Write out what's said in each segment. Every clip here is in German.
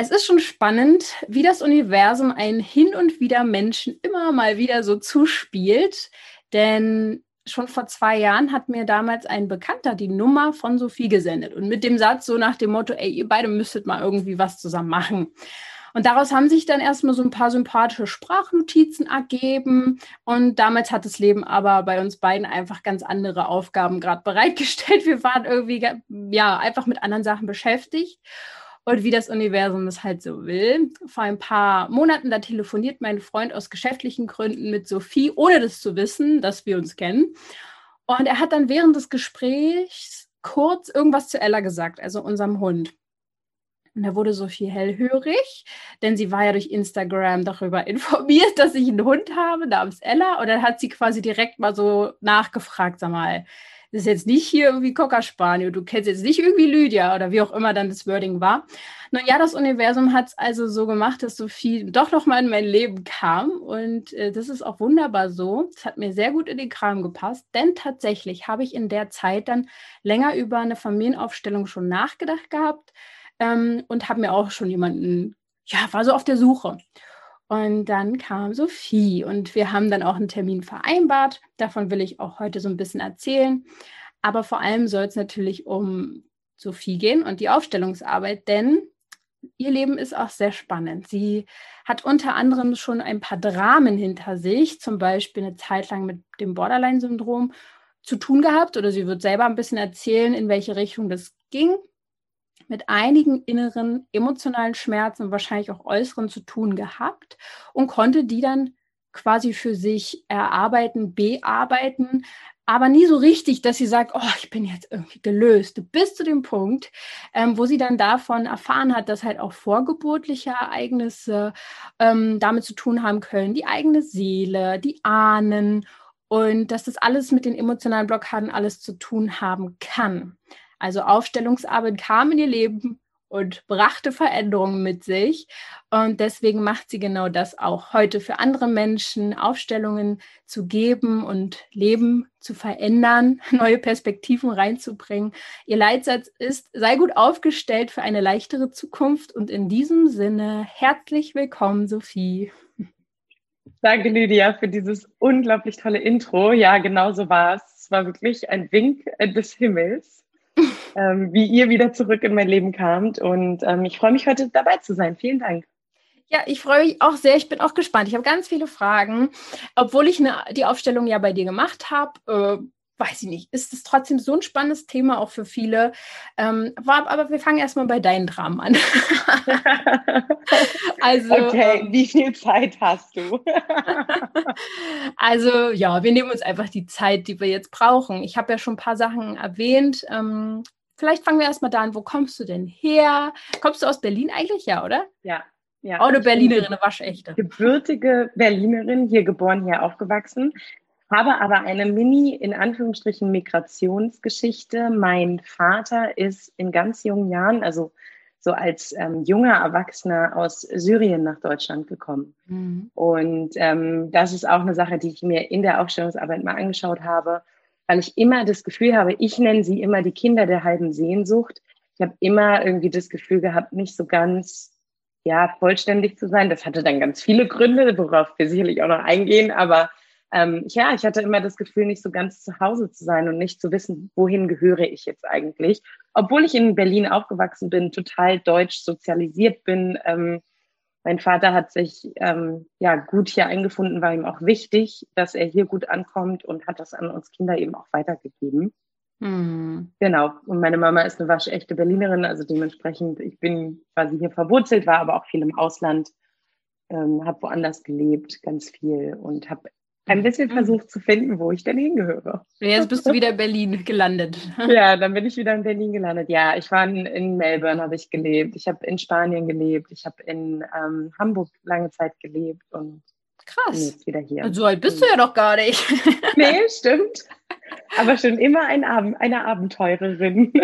Es ist schon spannend, wie das Universum einen hin und wieder Menschen immer mal wieder so zuspielt. Denn schon vor zwei Jahren hat mir damals ein Bekannter die Nummer von Sophie gesendet und mit dem Satz so nach dem Motto, ey, ihr beide müsstet mal irgendwie was zusammen machen. Und daraus haben sich dann erstmal so ein paar sympathische Sprachnotizen ergeben. Und damals hat das Leben aber bei uns beiden einfach ganz andere Aufgaben gerade bereitgestellt. Wir waren irgendwie ja einfach mit anderen Sachen beschäftigt und wie das Universum es halt so will. Vor ein paar Monaten, da telefoniert mein Freund aus geschäftlichen Gründen mit Sophie, ohne das zu wissen, dass wir uns kennen. Und er hat dann während des Gesprächs kurz irgendwas zu Ella gesagt, also unserem Hund. Und da wurde Sophie hellhörig, denn sie war ja durch Instagram darüber informiert, dass ich einen Hund habe namens Ella. Und dann hat sie quasi direkt mal so nachgefragt, sag mal, das ist jetzt nicht hier irgendwie Cocker Spaniel, du kennst jetzt nicht irgendwie Lydia oder wie auch immer dann das Wording war. Nun ja, das Universum hat es also so gemacht, dass Sophie doch noch mal in mein Leben kam und äh, das ist auch wunderbar so. Es hat mir sehr gut in den Kram gepasst, denn tatsächlich habe ich in der Zeit dann länger über eine Familienaufstellung schon nachgedacht gehabt ähm, und habe mir auch schon jemanden, ja, war so auf der Suche. Und dann kam Sophie und wir haben dann auch einen Termin vereinbart. Davon will ich auch heute so ein bisschen erzählen. Aber vor allem soll es natürlich um Sophie gehen und die Aufstellungsarbeit, denn ihr Leben ist auch sehr spannend. Sie hat unter anderem schon ein paar Dramen hinter sich, zum Beispiel eine Zeit lang mit dem Borderline-Syndrom zu tun gehabt oder sie wird selber ein bisschen erzählen, in welche Richtung das ging mit einigen inneren emotionalen Schmerzen und wahrscheinlich auch äußeren zu tun gehabt und konnte die dann quasi für sich erarbeiten, bearbeiten, aber nie so richtig, dass sie sagt, oh, ich bin jetzt irgendwie gelöst. Bis zu dem Punkt, ähm, wo sie dann davon erfahren hat, dass halt auch vorgeburtliche Ereignisse ähm, damit zu tun haben können, die eigene Seele, die Ahnen und dass das alles mit den emotionalen Blockaden alles zu tun haben kann. Also Aufstellungsarbeit kam in ihr Leben und brachte Veränderungen mit sich. Und deswegen macht sie genau das auch heute für andere Menschen, Aufstellungen zu geben und Leben zu verändern, neue Perspektiven reinzubringen. Ihr Leitsatz ist, sei gut aufgestellt für eine leichtere Zukunft. Und in diesem Sinne, herzlich willkommen, Sophie. Danke, Lydia, für dieses unglaublich tolle Intro. Ja, genau so war es. Es war wirklich ein Wink des Himmels ähm, wie ihr wieder zurück in mein Leben kamt. Und ähm, ich freue mich heute dabei zu sein. Vielen Dank. Ja, ich freue mich auch sehr. Ich bin auch gespannt. Ich habe ganz viele Fragen. Obwohl ich eine, die Aufstellung ja bei dir gemacht habe, äh, weiß ich nicht, ist es trotzdem so ein spannendes Thema auch für viele. Ähm, war, aber wir fangen erstmal bei deinen Dramen an. also, okay, ähm, wie viel Zeit hast du? also ja, wir nehmen uns einfach die Zeit, die wir jetzt brauchen. Ich habe ja schon ein paar Sachen erwähnt. Ähm, vielleicht fangen wir erstmal da an. Wo kommst du denn her? Kommst du aus Berlin eigentlich, ja, oder? Ja. Ja, oh, eine Berlinerin, eine waschechte. Gebürtige Berlinerin, hier geboren, hier aufgewachsen habe aber eine Mini, in Anführungsstrichen, Migrationsgeschichte. Mein Vater ist in ganz jungen Jahren, also so als ähm, junger Erwachsener aus Syrien nach Deutschland gekommen. Mhm. Und ähm, das ist auch eine Sache, die ich mir in der Aufstellungsarbeit mal angeschaut habe, weil ich immer das Gefühl habe, ich nenne sie immer die Kinder der halben Sehnsucht. Ich habe immer irgendwie das Gefühl gehabt, nicht so ganz ja, vollständig zu sein. Das hatte dann ganz viele Gründe, worauf wir sicherlich auch noch eingehen, aber ähm, ja, ich hatte immer das Gefühl, nicht so ganz zu Hause zu sein und nicht zu wissen, wohin gehöre ich jetzt eigentlich. Obwohl ich in Berlin aufgewachsen bin, total deutsch sozialisiert bin. Ähm, mein Vater hat sich ähm, ja gut hier eingefunden, war ihm auch wichtig, dass er hier gut ankommt und hat das an uns Kinder eben auch weitergegeben. Mhm. Genau. Und meine Mama ist eine waschechte Berlinerin, also dementsprechend, ich bin quasi hier verwurzelt, war aber auch viel im Ausland, ähm, habe woanders gelebt, ganz viel und habe ein bisschen mhm. versucht zu finden, wo ich denn hingehöre. Jetzt bist du wieder in Berlin gelandet. Ja, dann bin ich wieder in Berlin gelandet. Ja, ich war in, in Melbourne, habe ich gelebt. Ich habe in Spanien gelebt. Ich habe in ähm, Hamburg lange Zeit gelebt und Krass. wieder hier. So alt bist du ja doch gar nicht. nee, stimmt. Aber schon immer ein Ab eine Abenteurerin.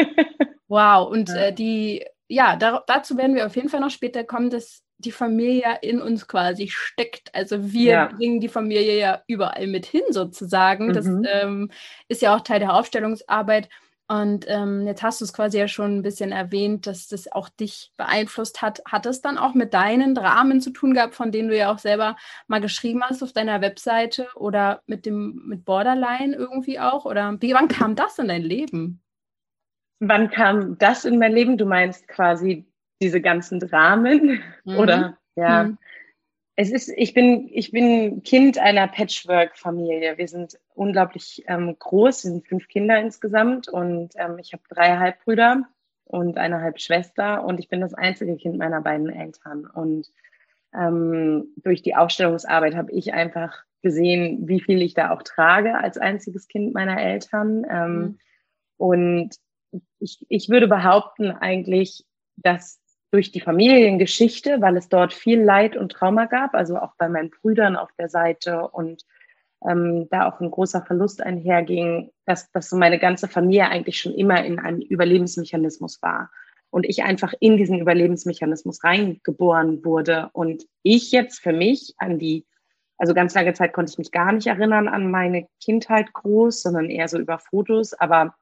Wow, und äh, die, ja, da, dazu werden wir auf jeden Fall noch später kommen, dass die Familie in uns quasi steckt. Also wir ja. bringen die Familie ja überall mit hin sozusagen. Mhm. Das ähm, ist ja auch Teil der Aufstellungsarbeit. Und ähm, jetzt hast du es quasi ja schon ein bisschen erwähnt, dass das auch dich beeinflusst hat. Hat es dann auch mit deinen Dramen zu tun gehabt, von denen du ja auch selber mal geschrieben hast auf deiner Webseite oder mit dem mit Borderline irgendwie auch? Oder wie wann kam das in dein Leben? Wann kam das in mein Leben? Du meinst quasi diese ganzen Dramen? Mhm. Oder ja. Mhm. Es ist, ich bin, ich bin Kind einer Patchwork-Familie. Wir sind unglaublich ähm, groß, wir sind fünf Kinder insgesamt und ähm, ich habe drei Halbbrüder und eine Halbschwester und ich bin das einzige Kind meiner beiden Eltern. Und ähm, durch die Aufstellungsarbeit habe ich einfach gesehen, wie viel ich da auch trage als einziges Kind meiner Eltern. Ähm, mhm. Und ich, ich würde behaupten eigentlich, dass durch die Familiengeschichte, weil es dort viel Leid und Trauma gab, also auch bei meinen Brüdern auf der Seite und ähm, da auch ein großer Verlust einherging, dass, dass so meine ganze Familie eigentlich schon immer in einem Überlebensmechanismus war. Und ich einfach in diesen Überlebensmechanismus reingeboren wurde. Und ich jetzt für mich an die, also ganz lange Zeit konnte ich mich gar nicht erinnern an meine Kindheit groß, sondern eher so über Fotos. Aber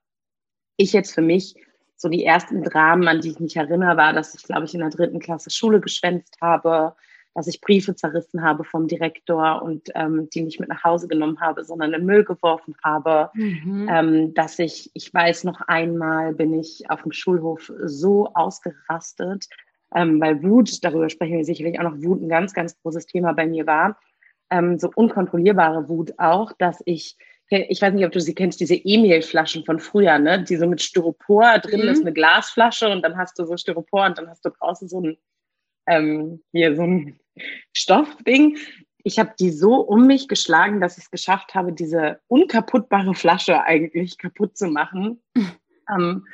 ich jetzt für mich so die ersten Dramen, an die ich mich erinnere, war, dass ich, glaube ich, in der dritten Klasse Schule geschwänzt habe, dass ich Briefe zerrissen habe vom Direktor und ähm, die nicht mit nach Hause genommen habe, sondern in Müll geworfen habe. Mhm. Ähm, dass ich, ich weiß noch einmal, bin ich auf dem Schulhof so ausgerastet, ähm, weil Wut, darüber sprechen wir sicherlich auch noch, Wut ein ganz, ganz großes Thema bei mir war. Ähm, so unkontrollierbare Wut auch, dass ich ich weiß nicht, ob du sie kennst, diese E-Mail-Flaschen von früher, ne? Die so mit Styropor, drin mhm. ist eine Glasflasche und dann hast du so Styropor und dann hast du draußen so ein, ähm, hier so ein Stoffding. Ich habe die so um mich geschlagen, dass ich es geschafft habe, diese unkaputtbare Flasche eigentlich kaputt zu machen. Mhm. Ähm,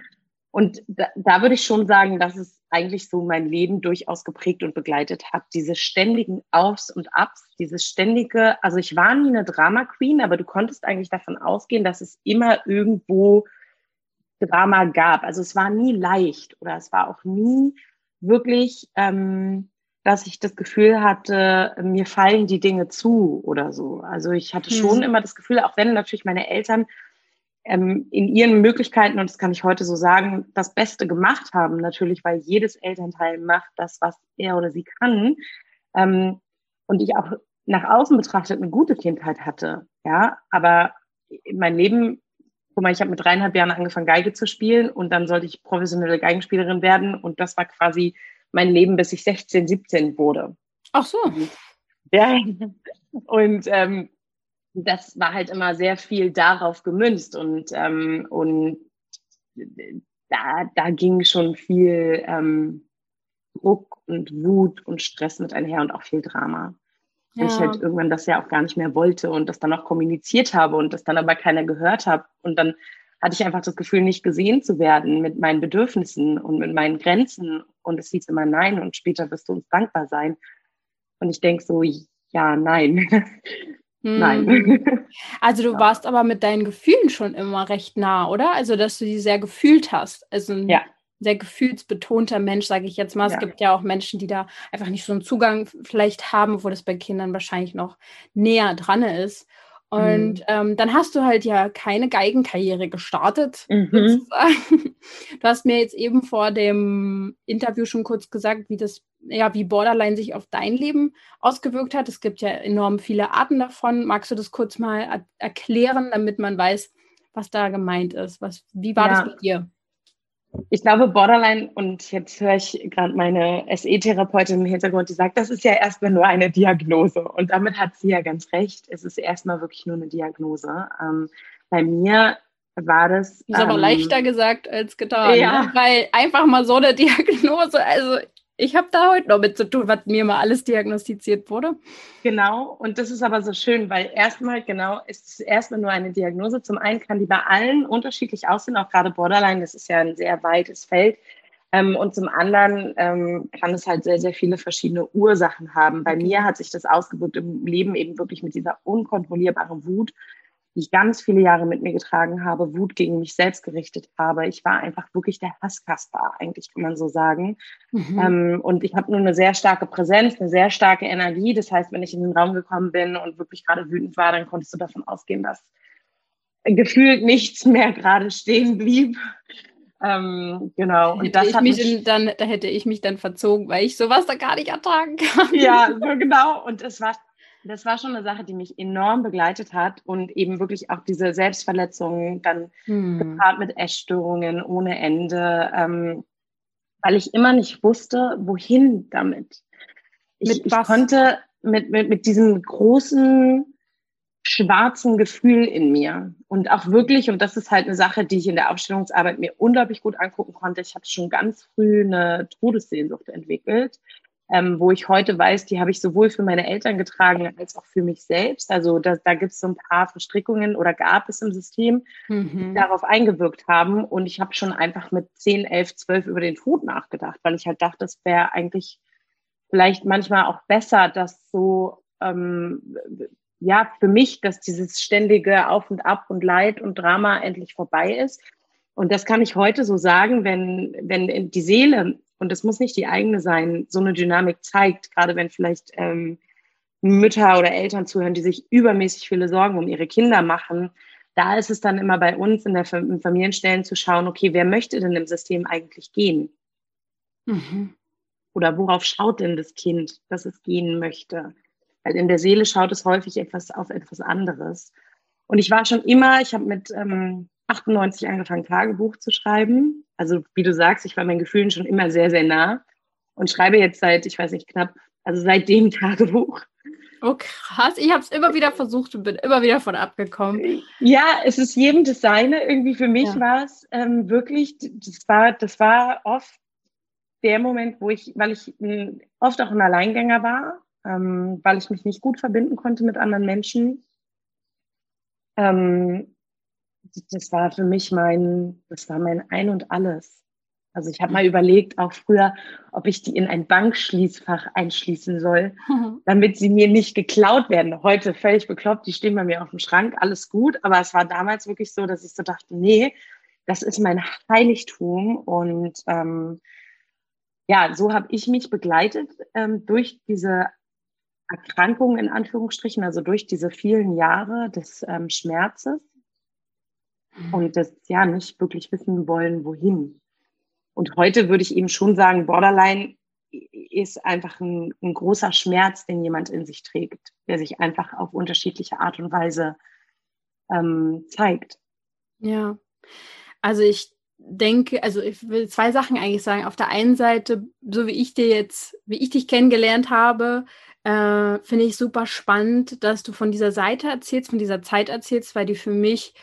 und da, da würde ich schon sagen, dass es eigentlich so mein Leben durchaus geprägt und begleitet hat. Diese ständigen Aufs und Abs, dieses ständige, also ich war nie eine Drama Queen, aber du konntest eigentlich davon ausgehen, dass es immer irgendwo Drama gab. Also es war nie leicht oder es war auch nie wirklich, ähm, dass ich das Gefühl hatte, mir fallen die Dinge zu oder so. Also ich hatte schon hm. immer das Gefühl, auch wenn natürlich meine Eltern ähm, in ihren Möglichkeiten, und das kann ich heute so sagen, das Beste gemacht haben, natürlich, weil jedes Elternteil macht das, was er oder sie kann. Ähm, und ich auch nach außen betrachtet eine gute Kindheit hatte. Ja, aber mein Leben, guck mal, ich habe mit dreieinhalb Jahren angefangen, Geige zu spielen und dann sollte ich professionelle Geigenspielerin werden. Und das war quasi mein Leben, bis ich 16, 17 wurde. Ach so. Ja. Und ähm, das war halt immer sehr viel darauf gemünzt und, ähm, und da, da ging schon viel ähm, Druck und Wut und Stress mit einher und auch viel Drama. Ja. Ich halt irgendwann das ja auch gar nicht mehr wollte und das dann auch kommuniziert habe und das dann aber keiner gehört hat. Und dann hatte ich einfach das Gefühl, nicht gesehen zu werden mit meinen Bedürfnissen und mit meinen Grenzen. Und es hieß immer nein und später wirst du uns dankbar sein. Und ich denke so, ja, nein. Nein. Hm. Also du ja. warst aber mit deinen Gefühlen schon immer recht nah, oder? Also dass du die sehr gefühlt hast. Also ein ja. sehr gefühlsbetonter Mensch, sage ich jetzt mal. Es ja. gibt ja auch Menschen, die da einfach nicht so einen Zugang vielleicht haben, wo das bei Kindern wahrscheinlich noch näher dran ist. Und mhm. ähm, dann hast du halt ja keine Geigenkarriere gestartet. Mhm. Du hast mir jetzt eben vor dem Interview schon kurz gesagt, wie das, ja, wie Borderline sich auf dein Leben ausgewirkt hat. Es gibt ja enorm viele Arten davon. Magst du das kurz mal erklären, damit man weiß, was da gemeint ist? Was, wie war ja. das mit dir? Ich glaube, Borderline, und jetzt höre ich gerade meine SE-Therapeutin im Hintergrund, die sagt, das ist ja erstmal nur eine Diagnose. Und damit hat sie ja ganz recht. Es ist erstmal wirklich nur eine Diagnose. Ähm, bei mir war das. Ist ähm, aber leichter gesagt als getan. Ja. Ne? Weil einfach mal so eine Diagnose, also ich habe da heute noch mit zu tun, was mir mal alles diagnostiziert wurde. Genau, und das ist aber so schön, weil erstmal, genau, ist es erstmal nur eine Diagnose. Zum einen kann die bei allen unterschiedlich aussehen, auch gerade Borderline, das ist ja ein sehr weites Feld. Ähm, und zum anderen ähm, kann es halt sehr, sehr viele verschiedene Ursachen haben. Bei mir hat sich das ausgewirkt im Leben eben wirklich mit dieser unkontrollierbaren Wut, die ich ganz viele Jahre mit mir getragen habe, Wut gegen mich selbst gerichtet habe. Ich war einfach wirklich der Hasskasper, eigentlich kann man so sagen. Mhm. Ähm, und ich habe nur eine sehr starke Präsenz, eine sehr starke Energie. Das heißt, wenn ich in den Raum gekommen bin und wirklich gerade wütend war, dann konntest du davon ausgehen, dass gefühlt nichts mehr gerade stehen blieb. Ähm, genau. Und hätte das ich mich, mich dann, da hätte ich mich dann verzogen, weil ich sowas da gar nicht ertragen kann. Ja, so genau. Und es war, das war schon eine Sache, die mich enorm begleitet hat und eben wirklich auch diese Selbstverletzungen dann hm. gepaart mit Essstörungen ohne Ende, ähm, weil ich immer nicht wusste, wohin damit. Ich, ich konnte mit, mit, mit diesem großen schwarzen Gefühl in mir. Und auch wirklich, und das ist halt eine Sache, die ich in der Aufstellungsarbeit mir unglaublich gut angucken konnte. Ich habe schon ganz früh eine Todessehnsucht entwickelt, ähm, wo ich heute weiß, die habe ich sowohl für meine Eltern getragen als auch für mich selbst. Also da, da gibt es so ein paar Verstrickungen oder gab es im System, mhm. die darauf eingewirkt haben. Und ich habe schon einfach mit 10, 11, 12 über den Tod nachgedacht, weil ich halt dachte, es wäre eigentlich vielleicht manchmal auch besser, dass so ähm, ja, für mich, dass dieses ständige Auf und Ab und Leid und Drama endlich vorbei ist. Und das kann ich heute so sagen, wenn, wenn die Seele, und das muss nicht die eigene sein, so eine Dynamik zeigt, gerade wenn vielleicht ähm, Mütter oder Eltern zuhören, die sich übermäßig viele Sorgen um ihre Kinder machen, da ist es dann immer bei uns in der Familienstellen zu schauen, okay, wer möchte denn im System eigentlich gehen? Mhm. Oder worauf schaut denn das Kind, dass es gehen möchte? Weil in der Seele schaut es häufig etwas auf etwas anderes. Und ich war schon immer, ich habe mit ähm, 98 angefangen, Tagebuch zu schreiben. Also wie du sagst, ich war meinen Gefühlen schon immer sehr, sehr nah und schreibe jetzt seit, ich weiß nicht, knapp, also seit dem Tagebuch. Oh krass, ich habe es immer wieder versucht und bin immer wieder von abgekommen. Ja, es ist jedem das Seine. Irgendwie für mich ja. war es ähm, wirklich, das war, das war oft der Moment, wo ich, weil ich m, hm, oft auch ein Alleingänger war, ähm, weil ich mich nicht gut verbinden konnte mit anderen Menschen. Ähm, das war für mich mein, das war mein Ein und Alles. Also ich habe mal überlegt, auch früher, ob ich die in ein Bankschließfach einschließen soll, mhm. damit sie mir nicht geklaut werden. Heute völlig bekloppt, die stehen bei mir auf dem Schrank, alles gut. Aber es war damals wirklich so, dass ich so dachte, nee, das ist mein Heiligtum. Und ähm, ja, so habe ich mich begleitet ähm, durch diese Erkrankung in Anführungsstrichen, also durch diese vielen Jahre des ähm, Schmerzes. Und des ja nicht wirklich wissen wollen, wohin. Und heute würde ich eben schon sagen, Borderline ist einfach ein, ein, großer Schmerz, den jemand in sich trägt, der sich einfach auf unterschiedliche Art und Weise ähm, zeigt. Ja, also ich denke, also ich will zwei Sachen eigentlich sagen. Auf der einen Seite, so wie ich dir jetzt, wie ich dich kennengelernt habe, äh, finde ich super spannend, dass du von dieser Seite erzählst, von dieser Zeit erzählst, weil die für mich,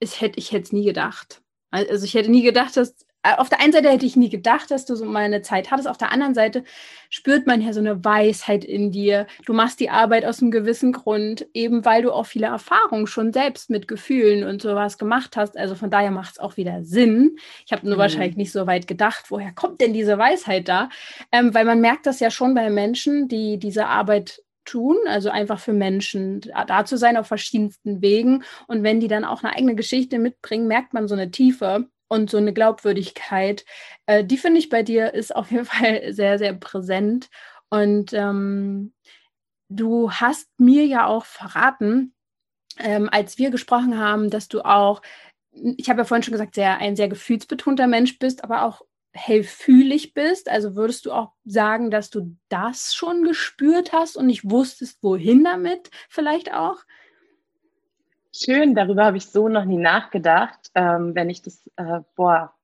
ich hätte ich es nie gedacht. Also ich hätte nie gedacht, dass äh, auf der einen Seite hätte ich nie gedacht, dass du so mal eine Zeit hattest. Auf der anderen Seite spürt man ja so eine Weisheit in dir. Du machst die Arbeit aus einem gewissen Grund, eben weil du auch viele Erfahrungen schon selbst mit Gefühlen und sowas gemacht hast. Also von daher macht es auch wieder Sinn. Ich habe nur mhm. wahrscheinlich nicht so weit gedacht, woher kommt denn diese Weisheit da? Ähm, weil man merkt das ja schon bei Menschen, die diese Arbeit tun, also einfach für Menschen da zu sein auf verschiedensten Wegen. Und wenn die dann auch eine eigene Geschichte mitbringen, merkt man so eine Tiefe und so eine Glaubwürdigkeit, äh, die finde ich bei dir ist auf jeden Fall sehr, sehr präsent. Und ähm, du hast mir ja auch verraten, ähm, als wir gesprochen haben, dass du auch, ich habe ja vorhin schon gesagt, sehr, ein sehr gefühlsbetonter Mensch bist, aber auch hellfühlig bist. Also würdest du auch sagen, dass du das schon gespürt hast und nicht wusstest, wohin damit vielleicht auch? Schön, darüber habe ich so noch nie nachgedacht. Ähm, wenn ich das, äh, boah,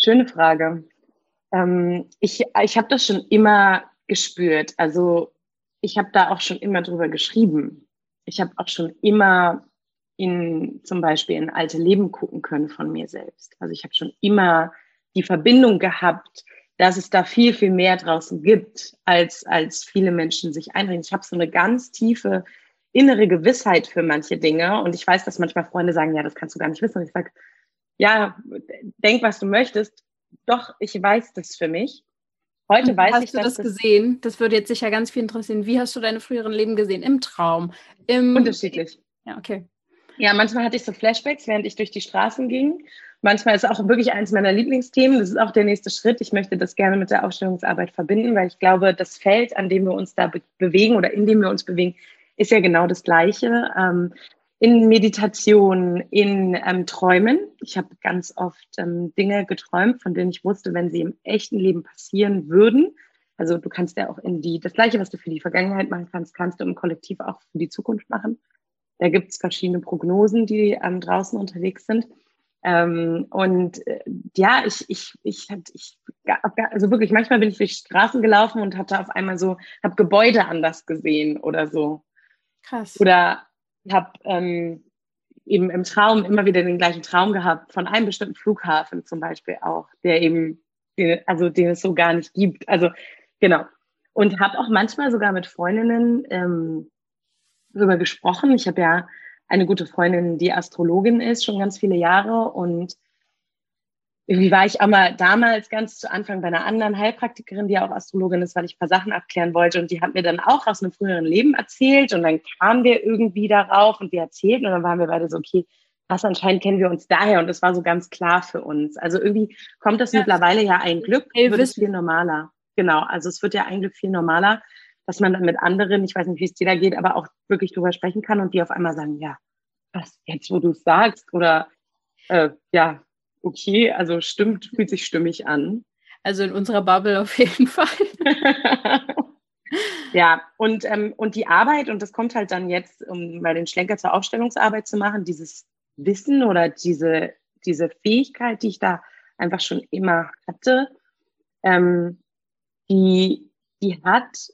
schöne Frage. Ähm, ich ich habe das schon immer gespürt. Also ich habe da auch schon immer drüber geschrieben. Ich habe auch schon immer in zum Beispiel in alte Leben gucken können von mir selbst. Also ich habe schon immer die Verbindung gehabt, dass es da viel, viel mehr draußen gibt, als, als viele Menschen sich einreden. Ich habe so eine ganz tiefe innere Gewissheit für manche Dinge. Und ich weiß, dass manchmal Freunde sagen, ja, das kannst du gar nicht wissen. Und ich sage, ja, denk, was du möchtest. doch, ich weiß das für mich. Heute weiß hast ich, du das, das gesehen? Das würde jetzt sicher ganz viel interessieren. Wie hast du deine früheren Leben gesehen? Im Traum? Im Unterschiedlich. Ja, okay. Ja, manchmal hatte ich so Flashbacks, während ich durch die Straßen ging. Manchmal ist es auch wirklich eines meiner Lieblingsthemen. Das ist auch der nächste Schritt. Ich möchte das gerne mit der Aufstellungsarbeit verbinden, weil ich glaube, das Feld, an dem wir uns da be bewegen oder in dem wir uns bewegen, ist ja genau das Gleiche. Ähm, in Meditation, in ähm, Träumen. Ich habe ganz oft ähm, Dinge geträumt, von denen ich wusste, wenn sie im echten Leben passieren würden. Also du kannst ja auch in die, das Gleiche, was du für die Vergangenheit machen kannst, kannst du im Kollektiv auch für die Zukunft machen. Da gibt es verschiedene Prognosen, die ähm, draußen unterwegs sind. Ähm, und äh, ja, ich, ich, ich, ich, also wirklich, manchmal bin ich durch Straßen gelaufen und hatte auf einmal so, habe Gebäude anders gesehen oder so. Krass. Oder habe ähm, eben im Traum immer wieder den gleichen Traum gehabt von einem bestimmten Flughafen zum Beispiel auch, der eben, also den es so gar nicht gibt. Also genau. Und habe auch manchmal sogar mit Freundinnen ähm, darüber gesprochen. Ich habe ja eine gute Freundin, die Astrologin ist, schon ganz viele Jahre und irgendwie war ich auch mal damals ganz zu Anfang bei einer anderen Heilpraktikerin, die auch Astrologin ist, weil ich ein paar Sachen abklären wollte. Und die hat mir dann auch aus einem früheren Leben erzählt. Und dann kamen wir irgendwie darauf und wir erzählten. Und dann waren wir beide so, okay, was anscheinend kennen wir uns daher. Und das war so ganz klar für uns. Also irgendwie kommt das ja, mittlerweile ja ein Glück, wird es viel normaler. Genau, also es wird ja ein Glück viel normaler, dass man dann mit anderen, ich weiß nicht, wie es dir da geht, aber auch wirklich drüber sprechen kann und die auf einmal sagen, ja, was jetzt, wo du es sagst? Oder äh, ja, okay, also stimmt, fühlt sich stimmig an. Also in unserer Bubble auf jeden Fall. ja, und, ähm, und die Arbeit, und das kommt halt dann jetzt, um mal den Schlenker zur Aufstellungsarbeit zu machen, dieses Wissen oder diese, diese Fähigkeit, die ich da einfach schon immer hatte, ähm, die, die hat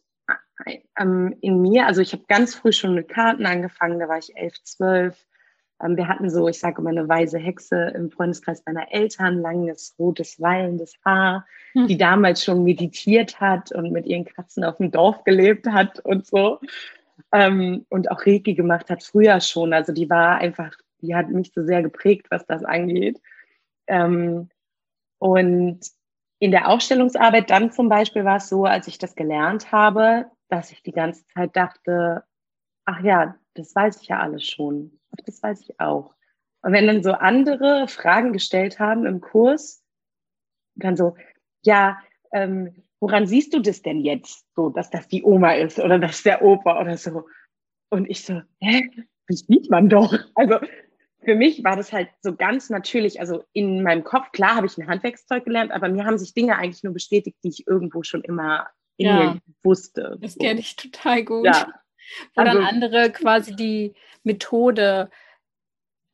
ähm, in mir, also ich habe ganz früh schon mit Karten angefangen, da war ich elf, zwölf, ähm, wir hatten so, ich sage immer, eine weise Hexe im Freundeskreis meiner Eltern, langes, rotes, wallendes Haar, hm. die damals schon meditiert hat und mit ihren Katzen auf dem Dorf gelebt hat und so. Ähm, und auch Reiki gemacht hat, früher schon. Also die war einfach, die hat mich so sehr geprägt, was das angeht. Ähm, und in der Aufstellungsarbeit dann zum Beispiel war es so, als ich das gelernt habe, dass ich die ganze Zeit dachte, ach ja, das weiß ich ja alles schon das weiß ich auch. Und wenn dann so andere Fragen gestellt haben im Kurs, dann so, ja, ähm, woran siehst du das denn jetzt? So, dass das die Oma ist oder dass der Opa oder so. Und ich so, hä, wie sieht man doch? Also für mich war das halt so ganz natürlich, also in meinem Kopf, klar habe ich ein Handwerkszeug gelernt, aber mir haben sich Dinge eigentlich nur bestätigt, die ich irgendwo schon immer in ja, mir wusste. Das kenne ich total gut. Ja. Wo also, dann andere quasi die Methode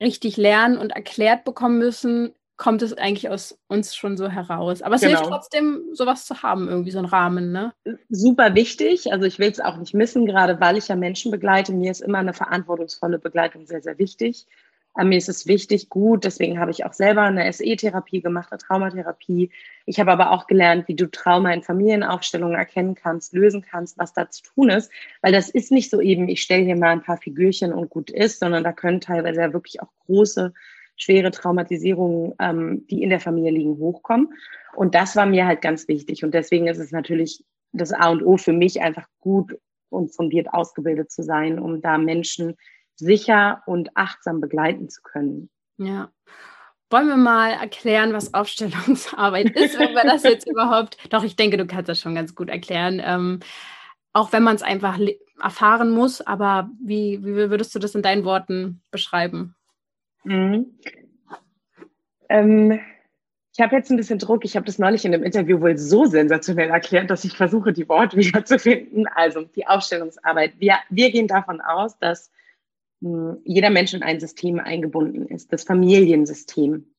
richtig lernen und erklärt bekommen müssen, kommt es eigentlich aus uns schon so heraus. Aber es genau. hilft trotzdem, sowas zu haben, irgendwie so einen Rahmen, ne? Super wichtig. Also ich will es auch nicht missen, gerade weil ich ja Menschen begleite. Mir ist immer eine verantwortungsvolle Begleitung sehr, sehr wichtig. Aber mir ist es wichtig, gut, deswegen habe ich auch selber eine SE-Therapie gemacht, eine Traumatherapie. Ich habe aber auch gelernt, wie du Trauma in Familienaufstellungen erkennen kannst, lösen kannst, was da zu tun ist. Weil das ist nicht so eben, ich stelle hier mal ein paar Figürchen und gut ist, sondern da können teilweise ja wirklich auch große, schwere Traumatisierungen, ähm, die in der Familie liegen, hochkommen. Und das war mir halt ganz wichtig. Und deswegen ist es natürlich das A und O für mich, einfach gut und fundiert ausgebildet zu sein, um da Menschen sicher und achtsam begleiten zu können. Ja. Wollen wir mal erklären, was Aufstellungsarbeit ist, wenn wir das jetzt überhaupt. Doch, ich denke, du kannst das schon ganz gut erklären. Ähm, auch wenn man es einfach erfahren muss, aber wie, wie würdest du das in deinen Worten beschreiben? Mhm. Ähm, ich habe jetzt ein bisschen Druck. Ich habe das neulich in einem Interview wohl so sensationell erklärt, dass ich versuche, die Worte wiederzufinden. Also die Aufstellungsarbeit. Wir, wir gehen davon aus, dass jeder Mensch in ein System eingebunden ist, das Familiensystem.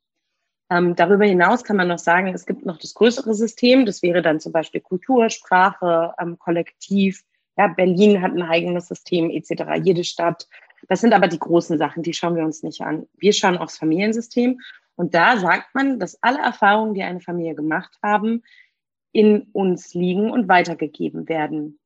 Ähm, darüber hinaus kann man noch sagen, es gibt noch das größere System, das wäre dann zum Beispiel Kultur, Sprache, ähm, Kollektiv. Ja, Berlin hat ein eigenes System etc., jede Stadt. Das sind aber die großen Sachen, die schauen wir uns nicht an. Wir schauen aufs Familiensystem und da sagt man, dass alle Erfahrungen, die eine Familie gemacht haben, in uns liegen und weitergegeben werden.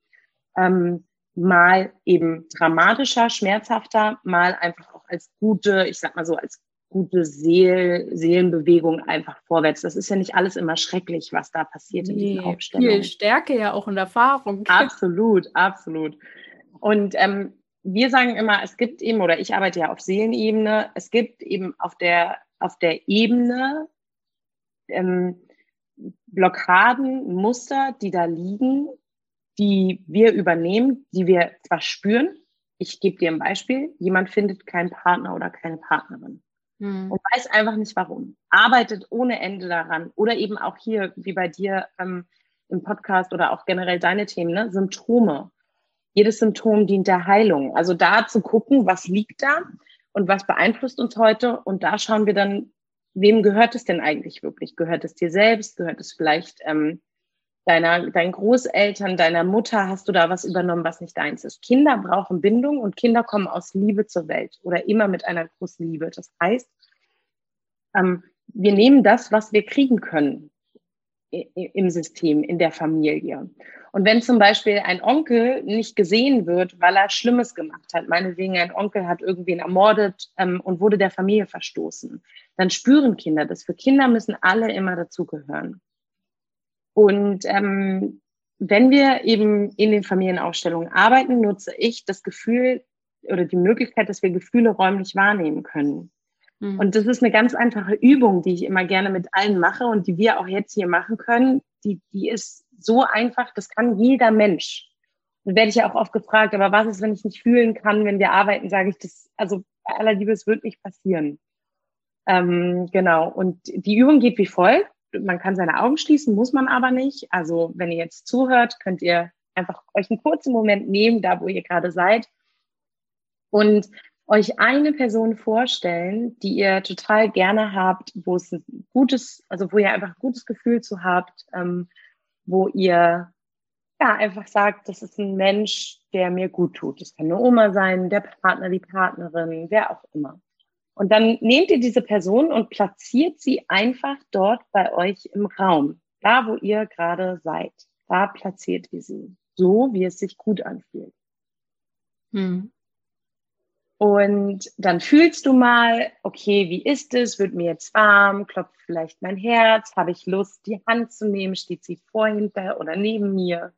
Ähm, mal eben dramatischer, schmerzhafter, mal einfach auch als gute, ich sag mal so, als gute Seel, Seelenbewegung einfach vorwärts. Das ist ja nicht alles immer schrecklich, was da passiert in diesen Aufstellungen. Viel Stärke ja auch in Erfahrung. Absolut, absolut. Und ähm, wir sagen immer, es gibt eben, oder ich arbeite ja auf Seelenebene, es gibt eben auf der, auf der Ebene ähm, Blockaden, Muster, die da liegen, die wir übernehmen, die wir zwar spüren, ich gebe dir ein Beispiel, jemand findet keinen Partner oder keine Partnerin hm. und weiß einfach nicht warum, arbeitet ohne Ende daran oder eben auch hier, wie bei dir ähm, im Podcast oder auch generell deine Themen, ne? Symptome. Jedes Symptom dient der Heilung. Also da zu gucken, was liegt da und was beeinflusst uns heute und da schauen wir dann, wem gehört es denn eigentlich wirklich? Gehört es dir selbst? Gehört es vielleicht ähm, deiner, deinen Großeltern, deiner Mutter? Hast du da was übernommen, was nicht deins ist? Kinder brauchen Bindung und Kinder kommen aus Liebe zur Welt oder immer mit einer großen Liebe. Das heißt, ähm, wir nehmen das, was wir kriegen können im System, in der Familie. Und wenn zum Beispiel ein Onkel nicht gesehen wird, weil er Schlimmes gemacht hat, meinetwegen ein Onkel hat irgendwen ermordet ähm, und wurde der Familie verstoßen, dann spüren Kinder das. Für Kinder müssen alle immer dazugehören. Und ähm, wenn wir eben in den Familienausstellungen arbeiten, nutze ich das Gefühl oder die Möglichkeit, dass wir Gefühle räumlich wahrnehmen können. Mhm. Und das ist eine ganz einfache Übung, die ich immer gerne mit allen mache und die wir auch jetzt hier machen können. Die, die ist so einfach, das kann jeder Mensch. Und werde ich ja auch oft gefragt, aber was ist, wenn ich nicht fühlen kann, wenn wir arbeiten, sage ich das, also bei aller Liebe, es wird nicht passieren. Ähm, genau. Und die Übung geht wie folgt man kann seine Augen schließen, muss man aber nicht. Also wenn ihr jetzt zuhört, könnt ihr einfach euch einen kurzen Moment nehmen, da wo ihr gerade seid und euch eine Person vorstellen, die ihr total gerne habt, wo es ein gutes, also wo ihr einfach ein gutes Gefühl zu habt, ähm, wo ihr ja einfach sagt, das ist ein Mensch, der mir gut tut. Das kann eine Oma sein, der Partner, die Partnerin, wer auch immer. Und dann nehmt ihr diese Person und platziert sie einfach dort bei euch im Raum, da wo ihr gerade seid. Da platziert ihr sie, so wie es sich gut anfühlt. Hm. Und dann fühlst du mal, okay, wie ist es? Wird mir jetzt warm? Klopft vielleicht mein Herz? Habe ich Lust, die Hand zu nehmen? Steht sie vor, hinter oder neben mir?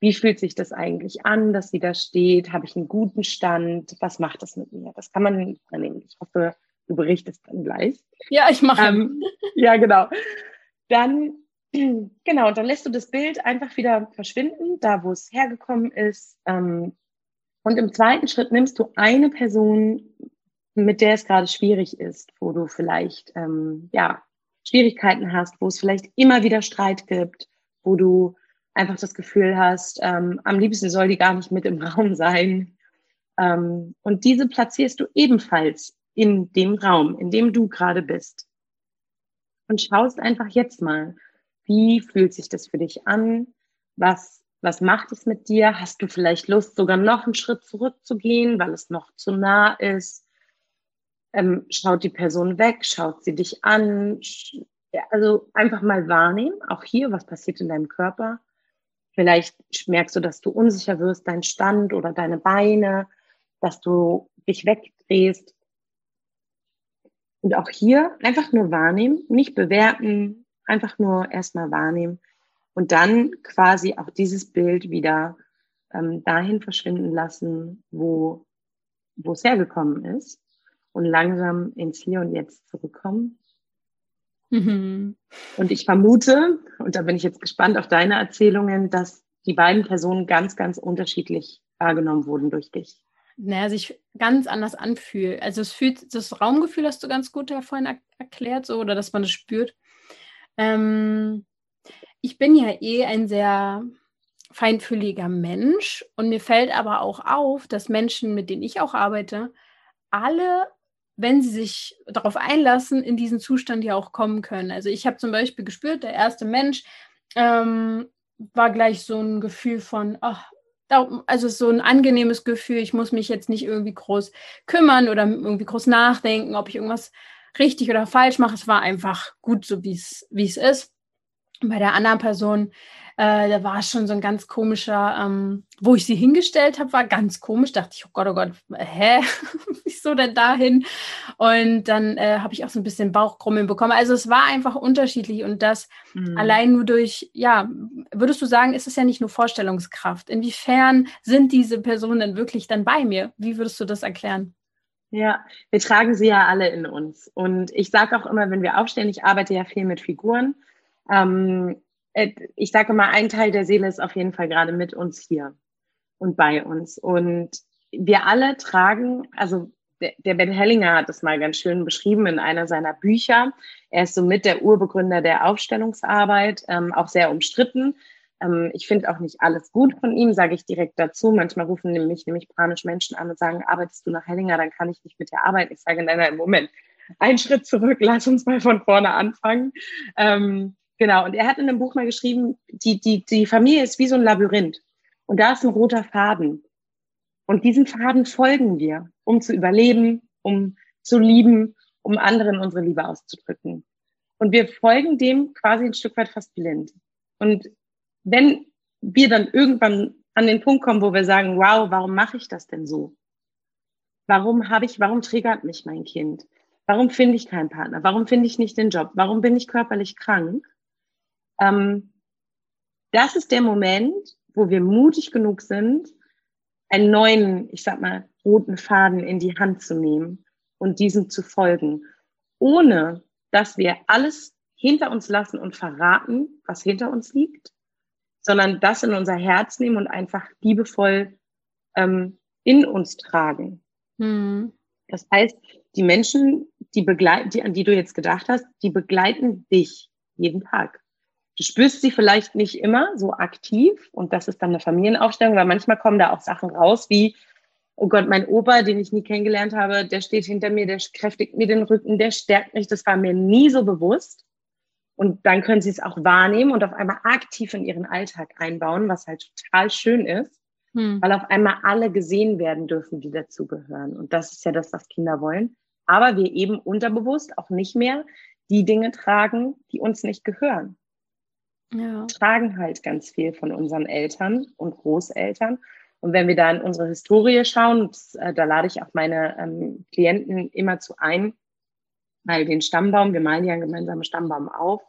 Wie fühlt sich das eigentlich an, dass sie da steht? Habe ich einen guten Stand? Was macht das mit mir? Das kann man nehmen. Ich hoffe, du berichtest dann gleich. Ja, ich mache. Ähm, ja, genau. Dann, genau, und dann lässt du das Bild einfach wieder verschwinden, da wo es hergekommen ist. Ähm, und im zweiten Schritt nimmst du eine Person, mit der es gerade schwierig ist, wo du vielleicht ähm, ja Schwierigkeiten hast, wo es vielleicht immer wieder Streit gibt, wo du einfach das Gefühl hast, ähm, am liebsten soll die gar nicht mit im Raum sein. Ähm, und diese platzierst du ebenfalls in dem Raum, in dem du gerade bist. Und schaust einfach jetzt mal, wie fühlt sich das für dich an? Was, was macht es mit dir? Hast du vielleicht Lust, sogar noch einen Schritt zurückzugehen, weil es noch zu nah ist? Ähm, schaut die Person weg? Schaut sie dich an? Also einfach mal wahrnehmen, auch hier, was passiert in deinem Körper. Vielleicht merkst du, dass du unsicher wirst, dein Stand oder deine Beine, dass du dich wegdrehst. Und auch hier einfach nur wahrnehmen, nicht bewerten, einfach nur erstmal wahrnehmen und dann quasi auch dieses Bild wieder ähm, dahin verschwinden lassen, wo, wo es hergekommen ist und langsam ins Hier und Jetzt zurückkommen Mhm. Und ich vermute, und da bin ich jetzt gespannt auf deine Erzählungen, dass die beiden Personen ganz, ganz unterschiedlich wahrgenommen wurden durch dich. Naja, sich ganz anders anfühlt. Also es fühlt, das Raumgefühl hast du ganz gut ja vorhin er erklärt, so, oder dass man es spürt. Ähm, ich bin ja eh ein sehr feinfühliger Mensch und mir fällt aber auch auf, dass Menschen, mit denen ich auch arbeite, alle wenn sie sich darauf einlassen, in diesen Zustand ja auch kommen können. Also ich habe zum Beispiel gespürt, der erste Mensch ähm, war gleich so ein Gefühl von, ach, also so ein angenehmes Gefühl, ich muss mich jetzt nicht irgendwie groß kümmern oder irgendwie groß nachdenken, ob ich irgendwas richtig oder falsch mache. Es war einfach gut, so wie es wie es ist. Bei der anderen Person, äh, da war schon so ein ganz komischer, ähm, wo ich sie hingestellt habe, war ganz komisch. Dachte ich, oh Gott, oh Gott, hä? Wieso denn dahin? Und dann äh, habe ich auch so ein bisschen Bauchkrummeln bekommen. Also es war einfach unterschiedlich und das mhm. allein nur durch, ja, würdest du sagen, ist es ja nicht nur Vorstellungskraft. Inwiefern sind diese Personen denn wirklich dann bei mir? Wie würdest du das erklären? Ja, wir tragen sie ja alle in uns. Und ich sage auch immer, wenn wir aufstehen, ich arbeite ja viel mit Figuren. Ähm, äh, ich sage immer, ein Teil der Seele ist auf jeden Fall gerade mit uns hier und bei uns. Und wir alle tragen, also der, Ben Hellinger hat das mal ganz schön beschrieben in einer seiner Bücher. Er ist somit der Urbegründer der Aufstellungsarbeit, ähm, auch sehr umstritten. Ähm, ich finde auch nicht alles gut von ihm, sage ich direkt dazu. Manchmal rufen mich nämlich panisch Menschen an und sagen, arbeitest du nach Hellinger, dann kann ich nicht mit dir arbeiten. Ich sage, nein, nein, Moment, einen Schritt zurück, lass uns mal von vorne anfangen. Ähm, genau, und er hat in einem Buch mal geschrieben, die, die, die Familie ist wie so ein Labyrinth. Und da ist ein roter Faden. Und diesen Faden folgen wir, um zu überleben, um zu lieben, um anderen unsere Liebe auszudrücken. Und wir folgen dem quasi ein Stück weit fast blind. Und wenn wir dann irgendwann an den Punkt kommen, wo wir sagen, wow, warum mache ich das denn so? Warum habe ich, warum triggert mich mein Kind? Warum finde ich keinen Partner? Warum finde ich nicht den Job? Warum bin ich körperlich krank? Ähm, das ist der Moment, wo wir mutig genug sind, einen neuen, ich sag mal, roten Faden in die Hand zu nehmen und diesem zu folgen, ohne dass wir alles hinter uns lassen und verraten, was hinter uns liegt, sondern das in unser Herz nehmen und einfach liebevoll ähm, in uns tragen. Mhm. Das heißt, die Menschen, die begleiten, die, an die du jetzt gedacht hast, die begleiten dich jeden Tag. Du spürst sie vielleicht nicht immer so aktiv und das ist dann eine Familienaufstellung, weil manchmal kommen da auch Sachen raus wie, oh Gott, mein Opa, den ich nie kennengelernt habe, der steht hinter mir, der kräftigt mir den Rücken, der stärkt mich. Das war mir nie so bewusst. Und dann können sie es auch wahrnehmen und auf einmal aktiv in ihren Alltag einbauen, was halt total schön ist, hm. weil auf einmal alle gesehen werden dürfen, die dazugehören. Und das ist ja das, was Kinder wollen. Aber wir eben unterbewusst auch nicht mehr die Dinge tragen, die uns nicht gehören. Ja. Tragen halt ganz viel von unseren Eltern und Großeltern. Und wenn wir da in unsere Historie schauen, das, äh, da lade ich auch meine ähm, Klienten immer zu ein, mal den Stammbaum, wir malen ja einen gemeinsamen Stammbaum auf,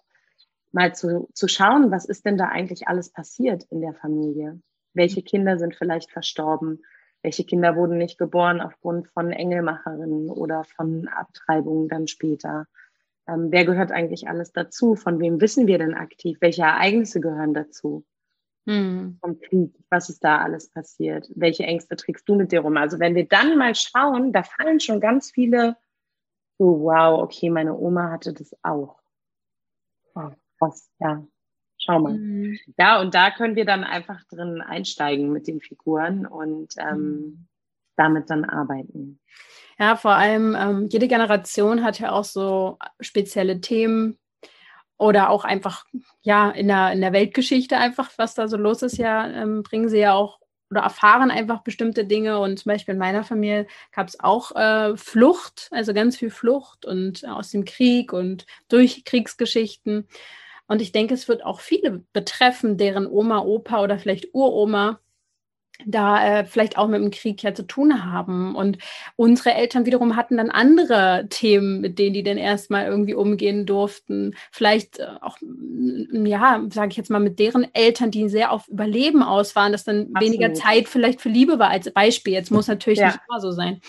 mal zu, zu schauen, was ist denn da eigentlich alles passiert in der Familie? Welche Kinder sind vielleicht verstorben? Welche Kinder wurden nicht geboren aufgrund von Engelmacherinnen oder von Abtreibungen dann später? Ähm, wer gehört eigentlich alles dazu? Von wem wissen wir denn aktiv? Welche Ereignisse gehören dazu? Hm. Vom Krieg, was ist da alles passiert? Welche Ängste trägst du mit dir rum? Also wenn wir dann mal schauen, da fallen schon ganz viele so, wow, okay, meine Oma hatte das auch. Wow krass, ja. Schau mal. Mhm. Ja, und da können wir dann einfach drin einsteigen mit den Figuren und ähm, mhm. damit dann arbeiten. Ja, vor allem ähm, jede Generation hat ja auch so spezielle Themen oder auch einfach, ja, in der, in der Weltgeschichte einfach, was da so los ist, ja, ähm, bringen sie ja auch oder erfahren einfach bestimmte Dinge. Und zum Beispiel in meiner Familie gab es auch äh, Flucht, also ganz viel Flucht und aus dem Krieg und durch Kriegsgeschichten. Und ich denke, es wird auch viele betreffen, deren Oma, Opa oder vielleicht Uroma da äh, vielleicht auch mit dem Krieg ja zu tun haben. Und unsere Eltern wiederum hatten dann andere Themen, mit denen die dann erstmal irgendwie umgehen durften. Vielleicht äh, auch, ja, sage ich jetzt mal, mit deren Eltern, die sehr auf Überleben aus waren, dass dann Absolut. weniger Zeit vielleicht für Liebe war als Beispiel. Jetzt muss natürlich ja. nicht immer so sein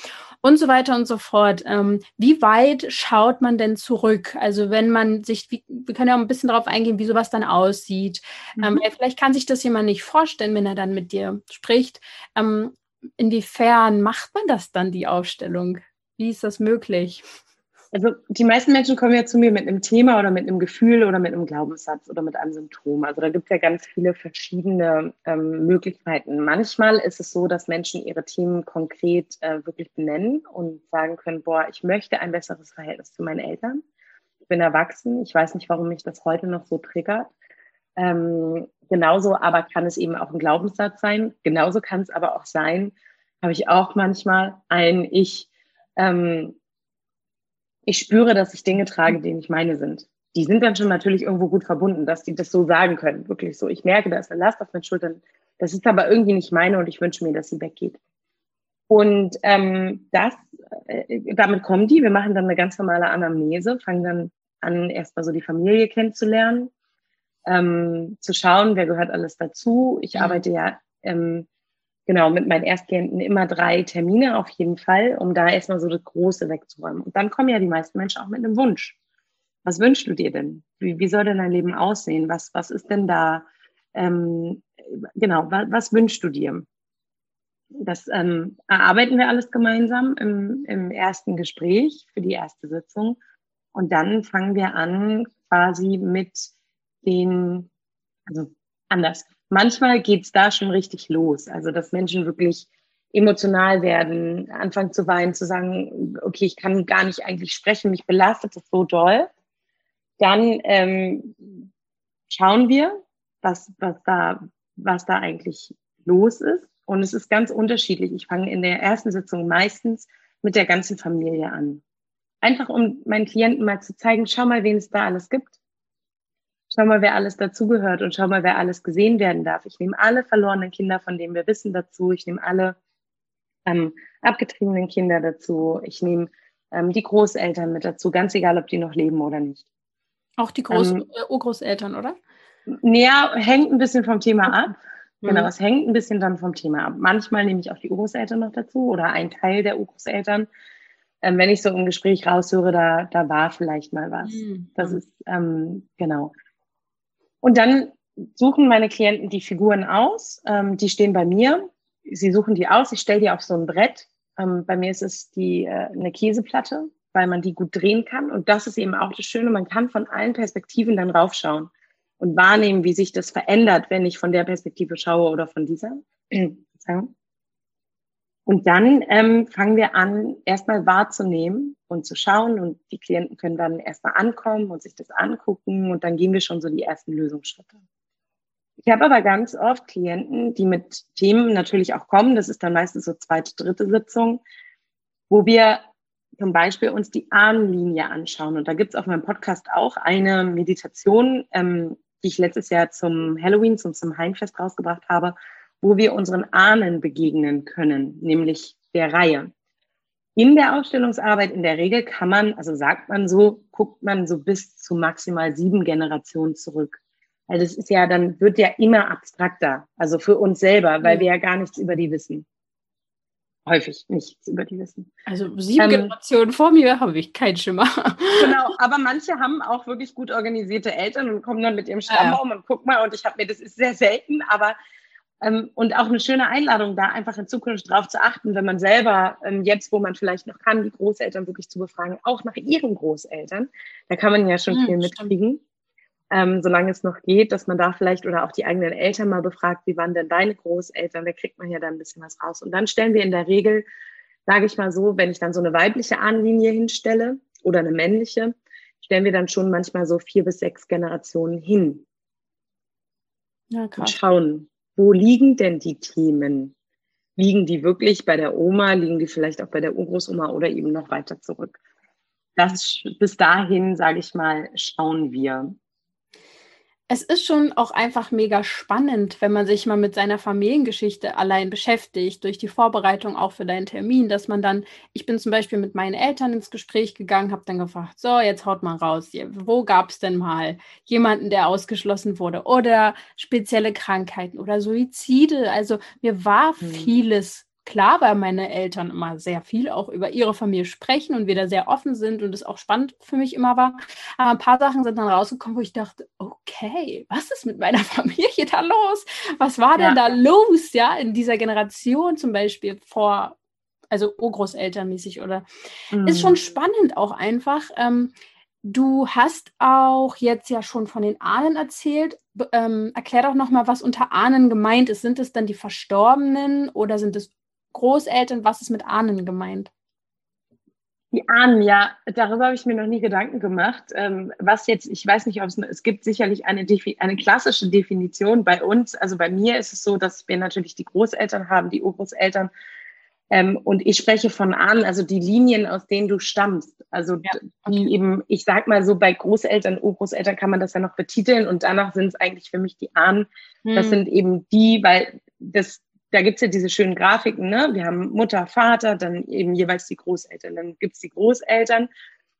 und so weiter und so fort. Ähm, wie weit schaut man denn zurück? Also wenn man sich, wie, wir können ja auch ein bisschen darauf eingehen, wie sowas dann aussieht. Ähm, mhm. Ähm, vielleicht kann sich das jemand nicht vorstellen, wenn er dann mit dir spricht. Ähm, inwiefern macht man das dann, die Aufstellung? Wie ist das möglich? Also die meisten Menschen kommen ja zu mir mit einem Thema oder mit einem Gefühl oder mit einem Glaubenssatz oder mit einem Symptom. Also da gibt es ja ganz viele verschiedene ähm, Möglichkeiten. Manchmal ist es so, dass Menschen ihre Themen konkret äh, wirklich benennen und sagen können, boah, ich möchte ein besseres Verhältnis zu meinen Eltern. Ich bin erwachsen, ich weiß nicht, warum mich das heute noch so triggert. Ähm, genauso aber kann es eben auch ein Glaubenssatz sein. Genauso kann es aber auch sein, habe ich auch manchmal ein Ich. Ähm, ich spüre, dass ich Dinge trage, die nicht meine sind. die sind dann schon natürlich irgendwo gut verbunden, dass die das so sagen können. Wirklich so, ich merke, da ist eine Last auf meinen Schultern. Das ist aber irgendwie nicht meine und ich wünsche mir, dass sie weggeht. Und ähm, das, äh, damit kommen die. Wir machen dann eine ganz normale Anamnese, fangen dann an, erstmal so die Familie kennenzulernen, ähm, zu schauen, wer gehört alles dazu. Ich mhm. arbeite ja ähm, genau mit meinen Erstklienten immer drei Termine auf jeden Fall, um da erstmal so das Große wegzuräumen. Und dann kommen ja die meisten Menschen auch mit einem Wunsch. Was wünschst du dir denn? Wie, wie soll denn dein Leben aussehen? Was, was ist denn da? Ähm, genau, was, was wünschst du dir? Das ähm, erarbeiten wir alles gemeinsam im, im ersten Gespräch für die erste Sitzung. Und dann fangen wir an, quasi mit den, also anders. Manchmal geht's da schon richtig los. Also, dass Menschen wirklich emotional werden, anfangen zu weinen, zu sagen, okay, ich kann gar nicht eigentlich sprechen, mich belastet das so doll. Dann ähm, schauen wir, was, was, da, was da eigentlich los ist. Und es ist ganz unterschiedlich. Ich fange in der ersten Sitzung meistens mit der ganzen Familie an. Einfach um meinen Klienten mal zu zeigen, schau mal, wen es da alles gibt. Schau mal, wer alles dazugehört und schau mal, wer alles gesehen werden darf. Ich nehme alle verlorenen Kinder, von denen wir wissen, dazu. Ich nehme alle ähm, abgetriebenen Kinder dazu. Ich nehme ähm, die Großeltern mit dazu, ganz egal, ob die noch leben oder nicht. Auch die Groß ähm, äh, Urgroßeltern, oder? Ja, hängt ein bisschen vom Thema ab. Genau, mhm. es hängt ein bisschen dann vom Thema ab. Manchmal nehme ich auch die Urgroßeltern noch dazu oder ein Teil der Urgroßeltern. Ähm, wenn ich so im Gespräch raushöre, da, da war vielleicht mal was. Mhm. Das ist, ähm, genau. Und dann suchen meine Klienten die Figuren aus. Ähm, die stehen bei mir. Sie suchen die aus. Ich stelle die auf so ein Brett. Ähm, bei mir ist es die, äh, eine Käseplatte, weil man die gut drehen kann. Und das ist eben auch das Schöne. Man kann von allen Perspektiven dann raufschauen und wahrnehmen, wie sich das verändert, wenn ich von der Perspektive schaue oder von dieser. Und dann ähm, fangen wir an, erstmal wahrzunehmen und zu schauen. Und die Klienten können dann erstmal ankommen und sich das angucken. Und dann gehen wir schon so die ersten Lösungsschritte. Ich habe aber ganz oft Klienten, die mit Themen natürlich auch kommen. Das ist dann meistens so zweite, dritte Sitzung, wo wir zum Beispiel uns die Ahnenlinie anschauen. Und da gibt es auf meinem Podcast auch eine Meditation, ähm, die ich letztes Jahr zum Halloween, zum, zum Heimfest rausgebracht habe, wo wir unseren Ahnen begegnen können, nämlich der Reihe. In der Ausstellungsarbeit in der Regel kann man, also sagt man so, guckt man so bis zu maximal sieben Generationen zurück. Also das ist ja, dann wird ja immer abstrakter, also für uns selber, weil wir ja gar nichts über die wissen. Häufig nichts über die wissen. Also sieben ähm, Generationen vor mir habe ich keinen Schimmer. Genau, aber manche haben auch wirklich gut organisierte Eltern und kommen dann mit ihrem Stammbaum ja. und guck mal, und ich habe mir, das ist sehr selten, aber und auch eine schöne Einladung, da einfach in Zukunft drauf zu achten, wenn man selber ähm, jetzt, wo man vielleicht noch kann, die Großeltern wirklich zu befragen, auch nach ihren Großeltern. Da kann man ja schon hm, viel mitkriegen, ähm, solange es noch geht, dass man da vielleicht oder auch die eigenen Eltern mal befragt, wie waren denn deine Großeltern? Da kriegt man ja dann ein bisschen was raus. Und dann stellen wir in der Regel, sage ich mal so, wenn ich dann so eine weibliche Ahnenlinie hinstelle oder eine männliche, stellen wir dann schon manchmal so vier bis sechs Generationen hin. Ja. Und schauen, wo liegen denn die Themen? Liegen die wirklich bei der Oma? Liegen die vielleicht auch bei der Urgroßoma oder eben noch weiter zurück? Das, bis dahin, sage ich mal, schauen wir es ist schon auch einfach mega spannend, wenn man sich mal mit seiner Familiengeschichte allein beschäftigt, durch die Vorbereitung auch für deinen Termin, dass man dann, ich bin zum Beispiel mit meinen Eltern ins Gespräch gegangen, habe dann gefragt, so, jetzt haut mal raus, wo gab es denn mal jemanden, der ausgeschlossen wurde oder spezielle Krankheiten oder Suizide? Also mir war hm. vieles klar, weil meine Eltern immer sehr viel auch über ihre Familie sprechen und wir da sehr offen sind und es auch spannend für mich immer war. Aber ein paar Sachen sind dann rausgekommen, wo ich dachte, okay, was ist mit meiner Familie da los? Was war denn ja. da los, ja, in dieser Generation zum Beispiel vor, also Urgroßelternmäßig oder mhm. ist schon spannend auch einfach. Ähm, Du hast auch jetzt ja schon von den Ahnen erzählt. Ähm, erklär doch nochmal, was unter Ahnen gemeint ist. Sind es dann die Verstorbenen oder sind es Großeltern, was ist mit Ahnen gemeint? Die Ahnen, ja, darüber habe ich mir noch nie Gedanken gemacht. Ähm, was jetzt, ich weiß nicht, ob es, es gibt sicherlich eine, eine klassische Definition bei uns. Also bei mir ist es so, dass wir natürlich die Großeltern haben, die Urgroßeltern. Ähm, und ich spreche von Ahnen, also die Linien, aus denen du stammst. Also ja, okay. die eben, ich sag mal so, bei Großeltern, Urgroßeltern kann man das ja noch betiteln und danach sind es eigentlich für mich die Ahnen. Hm. Das sind eben die, weil das, da gibt's ja diese schönen Grafiken, ne? Wir haben Mutter, Vater, dann eben jeweils die Großeltern, dann gibt's die Großeltern,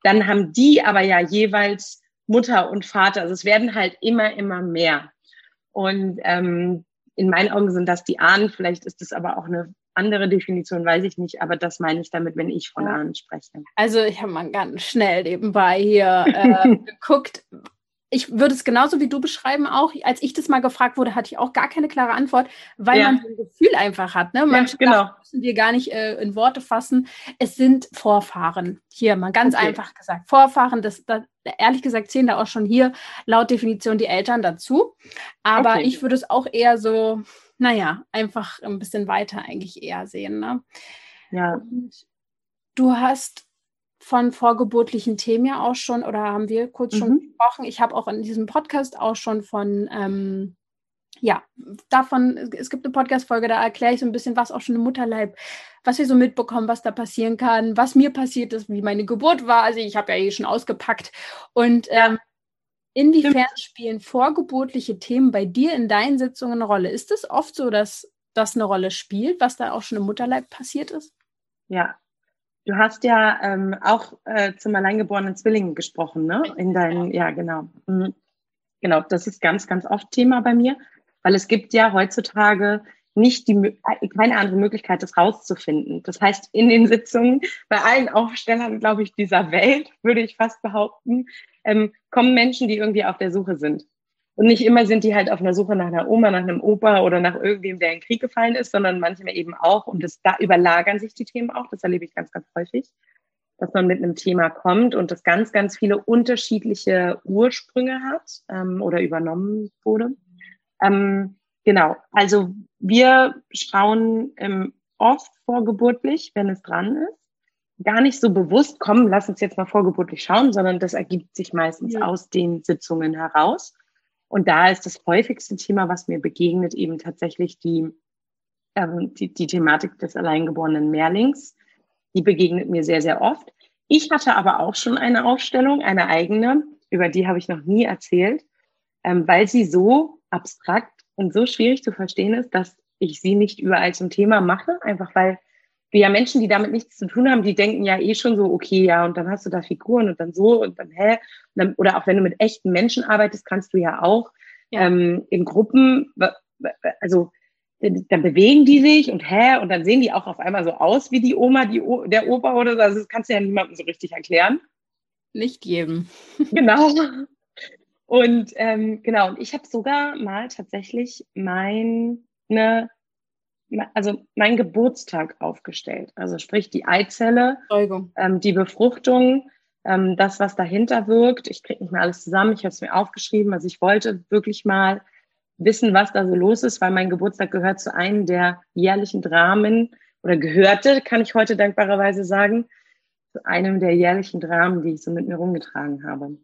dann haben die aber ja jeweils Mutter und Vater. Also es werden halt immer, immer mehr. Und ähm, in meinen Augen sind das die Ahnen, vielleicht ist das aber auch eine andere Definition weiß ich nicht, aber das meine ich damit, wenn ich von ja. Ahnen spreche. Also ich habe mal ganz schnell nebenbei hier äh, geguckt. Ich würde es genauso wie du beschreiben auch. Als ich das mal gefragt wurde, hatte ich auch gar keine klare Antwort, weil ja. man so ein Gefühl einfach hat. Ne? Manche ja, genau. müssen wir gar nicht äh, in Worte fassen. Es sind Vorfahren. Hier mal ganz okay. einfach gesagt. Vorfahren, das, das, ehrlich gesagt zählen da auch schon hier laut Definition die Eltern dazu. Aber okay. ich würde es auch eher so naja, einfach ein bisschen weiter eigentlich eher sehen. Ne? Ja. Und du hast von vorgeburtlichen Themen ja auch schon, oder haben wir kurz mhm. schon gesprochen. Ich habe auch in diesem Podcast auch schon von, ähm, ja, davon, es gibt eine Podcast-Folge, da erkläre ich so ein bisschen, was auch schon im Mutterleib, was wir so mitbekommen, was da passieren kann, was mir passiert ist, wie meine Geburt war. Also ich habe ja eh schon ausgepackt. Und ähm, Inwiefern spielen vorgeburtliche Themen bei dir in deinen Sitzungen eine Rolle? Ist es oft so, dass das eine Rolle spielt, was da auch schon im Mutterleib passiert ist? Ja. Du hast ja ähm, auch äh, zum alleingeborenen Zwillingen gesprochen, ne? In deinen, ja, genau. Mhm. Genau, das ist ganz, ganz oft Thema bei mir, weil es gibt ja heutzutage nicht die, äh, keine andere Möglichkeit, das rauszufinden. Das heißt, in den Sitzungen, bei allen Aufstellern, glaube ich, dieser Welt, würde ich fast behaupten, ähm, kommen Menschen, die irgendwie auf der Suche sind. Und nicht immer sind die halt auf einer Suche nach einer Oma, nach einem Opa oder nach irgendwem, der in den Krieg gefallen ist, sondern manchmal eben auch, und das, da überlagern sich die Themen auch, das erlebe ich ganz, ganz häufig, dass man mit einem Thema kommt und das ganz, ganz viele unterschiedliche Ursprünge hat ähm, oder übernommen wurde. Ähm, genau, also wir schauen ähm, oft vorgeburtlich, wenn es dran ist gar nicht so bewusst, komm, lass uns jetzt mal vorgeburtlich schauen, sondern das ergibt sich meistens ja. aus den Sitzungen heraus. Und da ist das häufigste Thema, was mir begegnet, eben tatsächlich die, ähm, die, die Thematik des alleingeborenen Mehrlings. Die begegnet mir sehr, sehr oft. Ich hatte aber auch schon eine Aufstellung, eine eigene, über die habe ich noch nie erzählt, ähm, weil sie so abstrakt und so schwierig zu verstehen ist, dass ich sie nicht überall zum Thema mache, einfach weil ja Menschen, die damit nichts zu tun haben, die denken ja eh schon so, okay, ja, und dann hast du da Figuren und dann so und dann hä. Und dann, oder auch wenn du mit echten Menschen arbeitest, kannst du ja auch ja. Ähm, in Gruppen, also dann bewegen die sich und hä, und dann sehen die auch auf einmal so aus wie die Oma, die o der Opa oder so. Also das kannst du ja niemandem so richtig erklären. Nicht geben. genau. Und ähm, genau, und ich habe sogar mal tatsächlich meine also mein Geburtstag aufgestellt. Also sprich die Eizelle, ähm, die Befruchtung, ähm, das, was dahinter wirkt. Ich kriege nicht mehr alles zusammen, ich habe es mir aufgeschrieben. Also ich wollte wirklich mal wissen, was da so los ist, weil mein Geburtstag gehört zu einem der jährlichen Dramen oder gehörte, kann ich heute dankbarerweise sagen, zu einem der jährlichen Dramen, die ich so mit mir rumgetragen habe.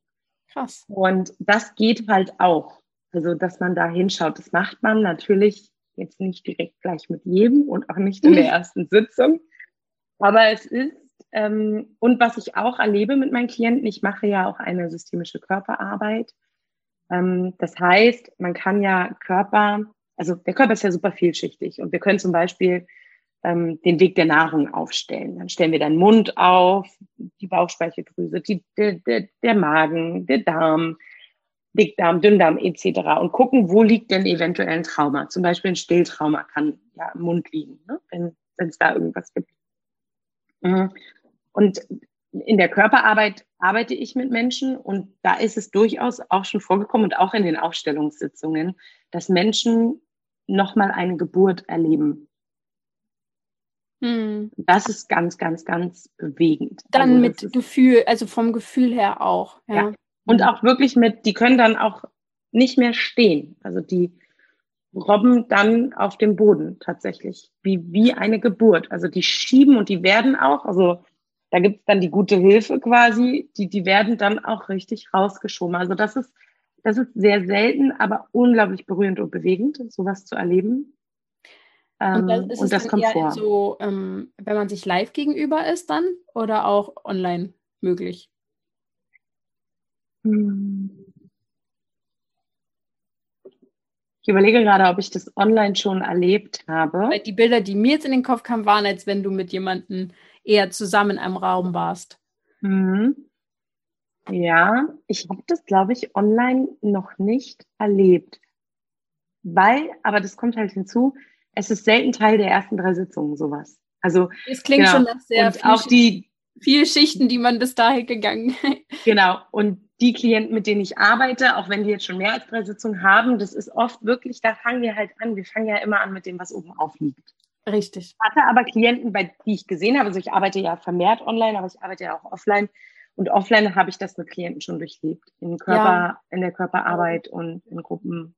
Krass. Und das geht halt auch. Also, dass man da hinschaut. Das macht man natürlich Jetzt nicht direkt gleich mit jedem und auch nicht in der ersten Sitzung. Aber es ist, ähm, und was ich auch erlebe mit meinen Klienten, ich mache ja auch eine systemische Körperarbeit. Ähm, das heißt, man kann ja Körper, also der Körper ist ja super vielschichtig und wir können zum Beispiel ähm, den Weg der Nahrung aufstellen. Dann stellen wir den Mund auf, die Bauchspeicheldrüse, die, der, der, der Magen, der Darm, Dickdarm, Dünndarm etc. und gucken, wo liegt denn eventuell ein Trauma. Zum Beispiel ein Stilltrauma kann ja im Mund liegen, ne? wenn es da irgendwas gibt. Mhm. Und in der Körperarbeit arbeite ich mit Menschen und da ist es durchaus auch schon vorgekommen und auch in den Aufstellungssitzungen, dass Menschen nochmal eine Geburt erleben. Hm. Das ist ganz, ganz, ganz bewegend. Dann also mit Gefühl, also vom Gefühl her auch. Ja. ja. Und auch wirklich mit, die können dann auch nicht mehr stehen. Also die robben dann auf dem Boden tatsächlich, wie, wie eine Geburt. Also die schieben und die werden auch, also da gibt's dann die gute Hilfe quasi, die, die werden dann auch richtig rausgeschoben. Also das ist, das ist sehr selten, aber unglaublich berührend und bewegend, sowas zu erleben. Ähm, und, das, und das kommt vor. So, ähm, wenn man sich live gegenüber ist, dann oder auch online möglich? Hm. Ich überlege gerade, ob ich das online schon erlebt habe. Weil die Bilder, die mir jetzt in den Kopf kamen, waren, als wenn du mit jemandem eher zusammen in einem Raum warst. Mhm. Ja, ich habe das, glaube ich, online noch nicht erlebt. Weil, aber das kommt halt hinzu, es ist selten Teil der ersten drei Sitzungen sowas. Also es klingt genau. schon nach sehr und viel, auch die viele Schichten, die man bis dahin gegangen. genau. Und die Klienten, mit denen ich arbeite, auch wenn die jetzt schon mehr als drei Sitzungen haben, das ist oft wirklich, da fangen wir halt an. Wir fangen ja immer an mit dem, was oben aufliegt. Richtig. Ich hatte aber Klienten, bei die ich gesehen habe, also ich arbeite ja vermehrt online, aber ich arbeite ja auch offline. Und offline habe ich das mit Klienten schon durchlebt. In Körper, ja. in der Körperarbeit und in Gruppen.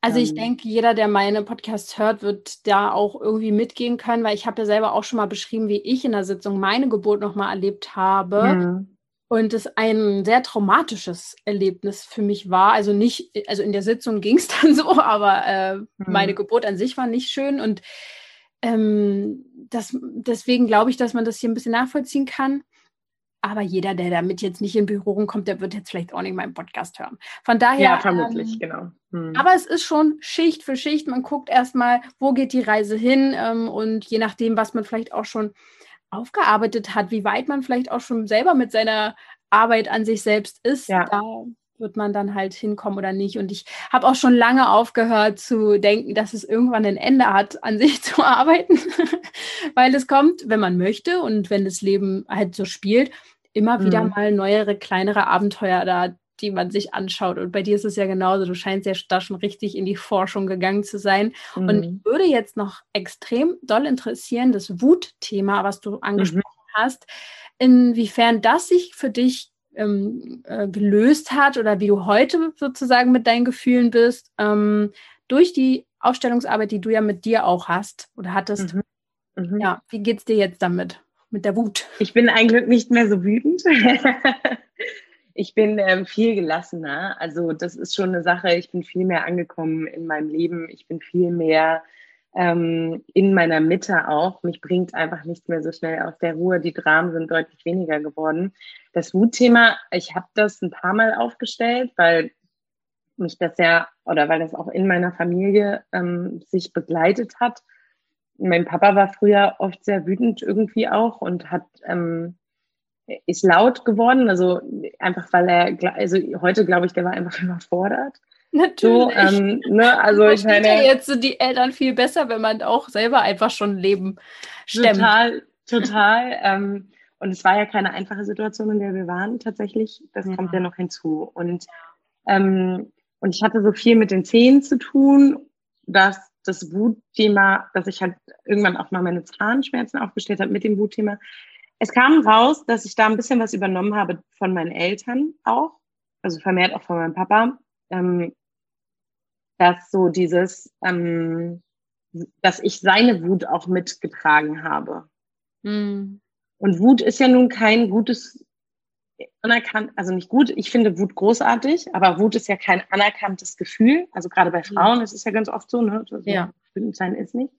Also ich ähm. denke, jeder, der meine Podcasts hört, wird da auch irgendwie mitgehen können, weil ich habe ja selber auch schon mal beschrieben, wie ich in der Sitzung meine Geburt nochmal erlebt habe. Mhm. Und es ein sehr traumatisches Erlebnis für mich war. Also nicht, also in der Sitzung ging es dann so, aber äh, mhm. meine Geburt an sich war nicht schön. Und ähm, das, deswegen glaube ich, dass man das hier ein bisschen nachvollziehen kann. Aber jeder, der damit jetzt nicht in Berührung kommt, der wird jetzt vielleicht auch nicht meinen Podcast hören. Von daher. Ja, vermutlich, ähm, genau. Hm. Aber es ist schon Schicht für Schicht. Man guckt erstmal, wo geht die Reise hin ähm, und je nachdem, was man vielleicht auch schon aufgearbeitet hat, wie weit man vielleicht auch schon selber mit seiner Arbeit an sich selbst ist, ja. da wird man dann halt hinkommen oder nicht. Und ich habe auch schon lange aufgehört zu denken, dass es irgendwann ein Ende hat, an sich zu arbeiten, weil es kommt, wenn man möchte und wenn das Leben halt so spielt, immer mhm. wieder mal neuere, kleinere Abenteuer da, die man sich anschaut. Und bei dir ist es ja genauso. Du scheinst ja da schon richtig in die Forschung gegangen zu sein. Mhm. Und mich würde jetzt noch extrem doll interessieren, das Wutthema, was du angesprochen mhm. hast, inwiefern das sich für dich ähm, äh, gelöst hat oder wie du heute sozusagen mit deinen Gefühlen bist, ähm, durch die Aufstellungsarbeit, die du ja mit dir auch hast oder hattest. Mhm. Mhm. Ja, wie geht es dir jetzt damit, mit der Wut? Ich bin eigentlich nicht mehr so wütend. ich bin ähm, viel gelassener. Also das ist schon eine Sache. Ich bin viel mehr angekommen in meinem Leben. Ich bin viel mehr ähm, in meiner Mitte auch. Mich bringt einfach nichts mehr so schnell aus der Ruhe. Die Dramen sind deutlich weniger geworden. Das Wutthema, ich habe das ein paar Mal aufgestellt, weil mich das ja, oder weil das auch in meiner Familie ähm, sich begleitet hat. Mein Papa war früher oft sehr wütend irgendwie auch und hat ähm, ist laut geworden, also einfach weil er, also heute glaube ich, der war einfach überfordert. Natürlich. So, ähm, ne, also ich meine, jetzt sind die Eltern viel besser, wenn man auch selber einfach schon Leben stemmt. Total, total. ähm, und es war ja keine einfache Situation, in der wir waren tatsächlich. Das ja. kommt ja noch hinzu. Und, ähm, und ich hatte so viel mit den Zähnen zu tun, dass das Wutthema, dass ich halt irgendwann auch mal meine Zahnschmerzen aufgestellt habe mit dem Wutthema. Es kam raus, dass ich da ein bisschen was übernommen habe von meinen Eltern auch, also vermehrt auch von meinem Papa. Ähm, dass so dieses, ähm, dass ich seine Wut auch mitgetragen habe. Mhm. Und Wut ist ja nun kein gutes, anerkannt, also nicht gut, ich finde Wut großartig, aber Wut ist ja kein anerkanntes Gefühl. Also gerade bei Frauen ist es ja ganz oft so, ne? Ja. Wütend sein ist nicht.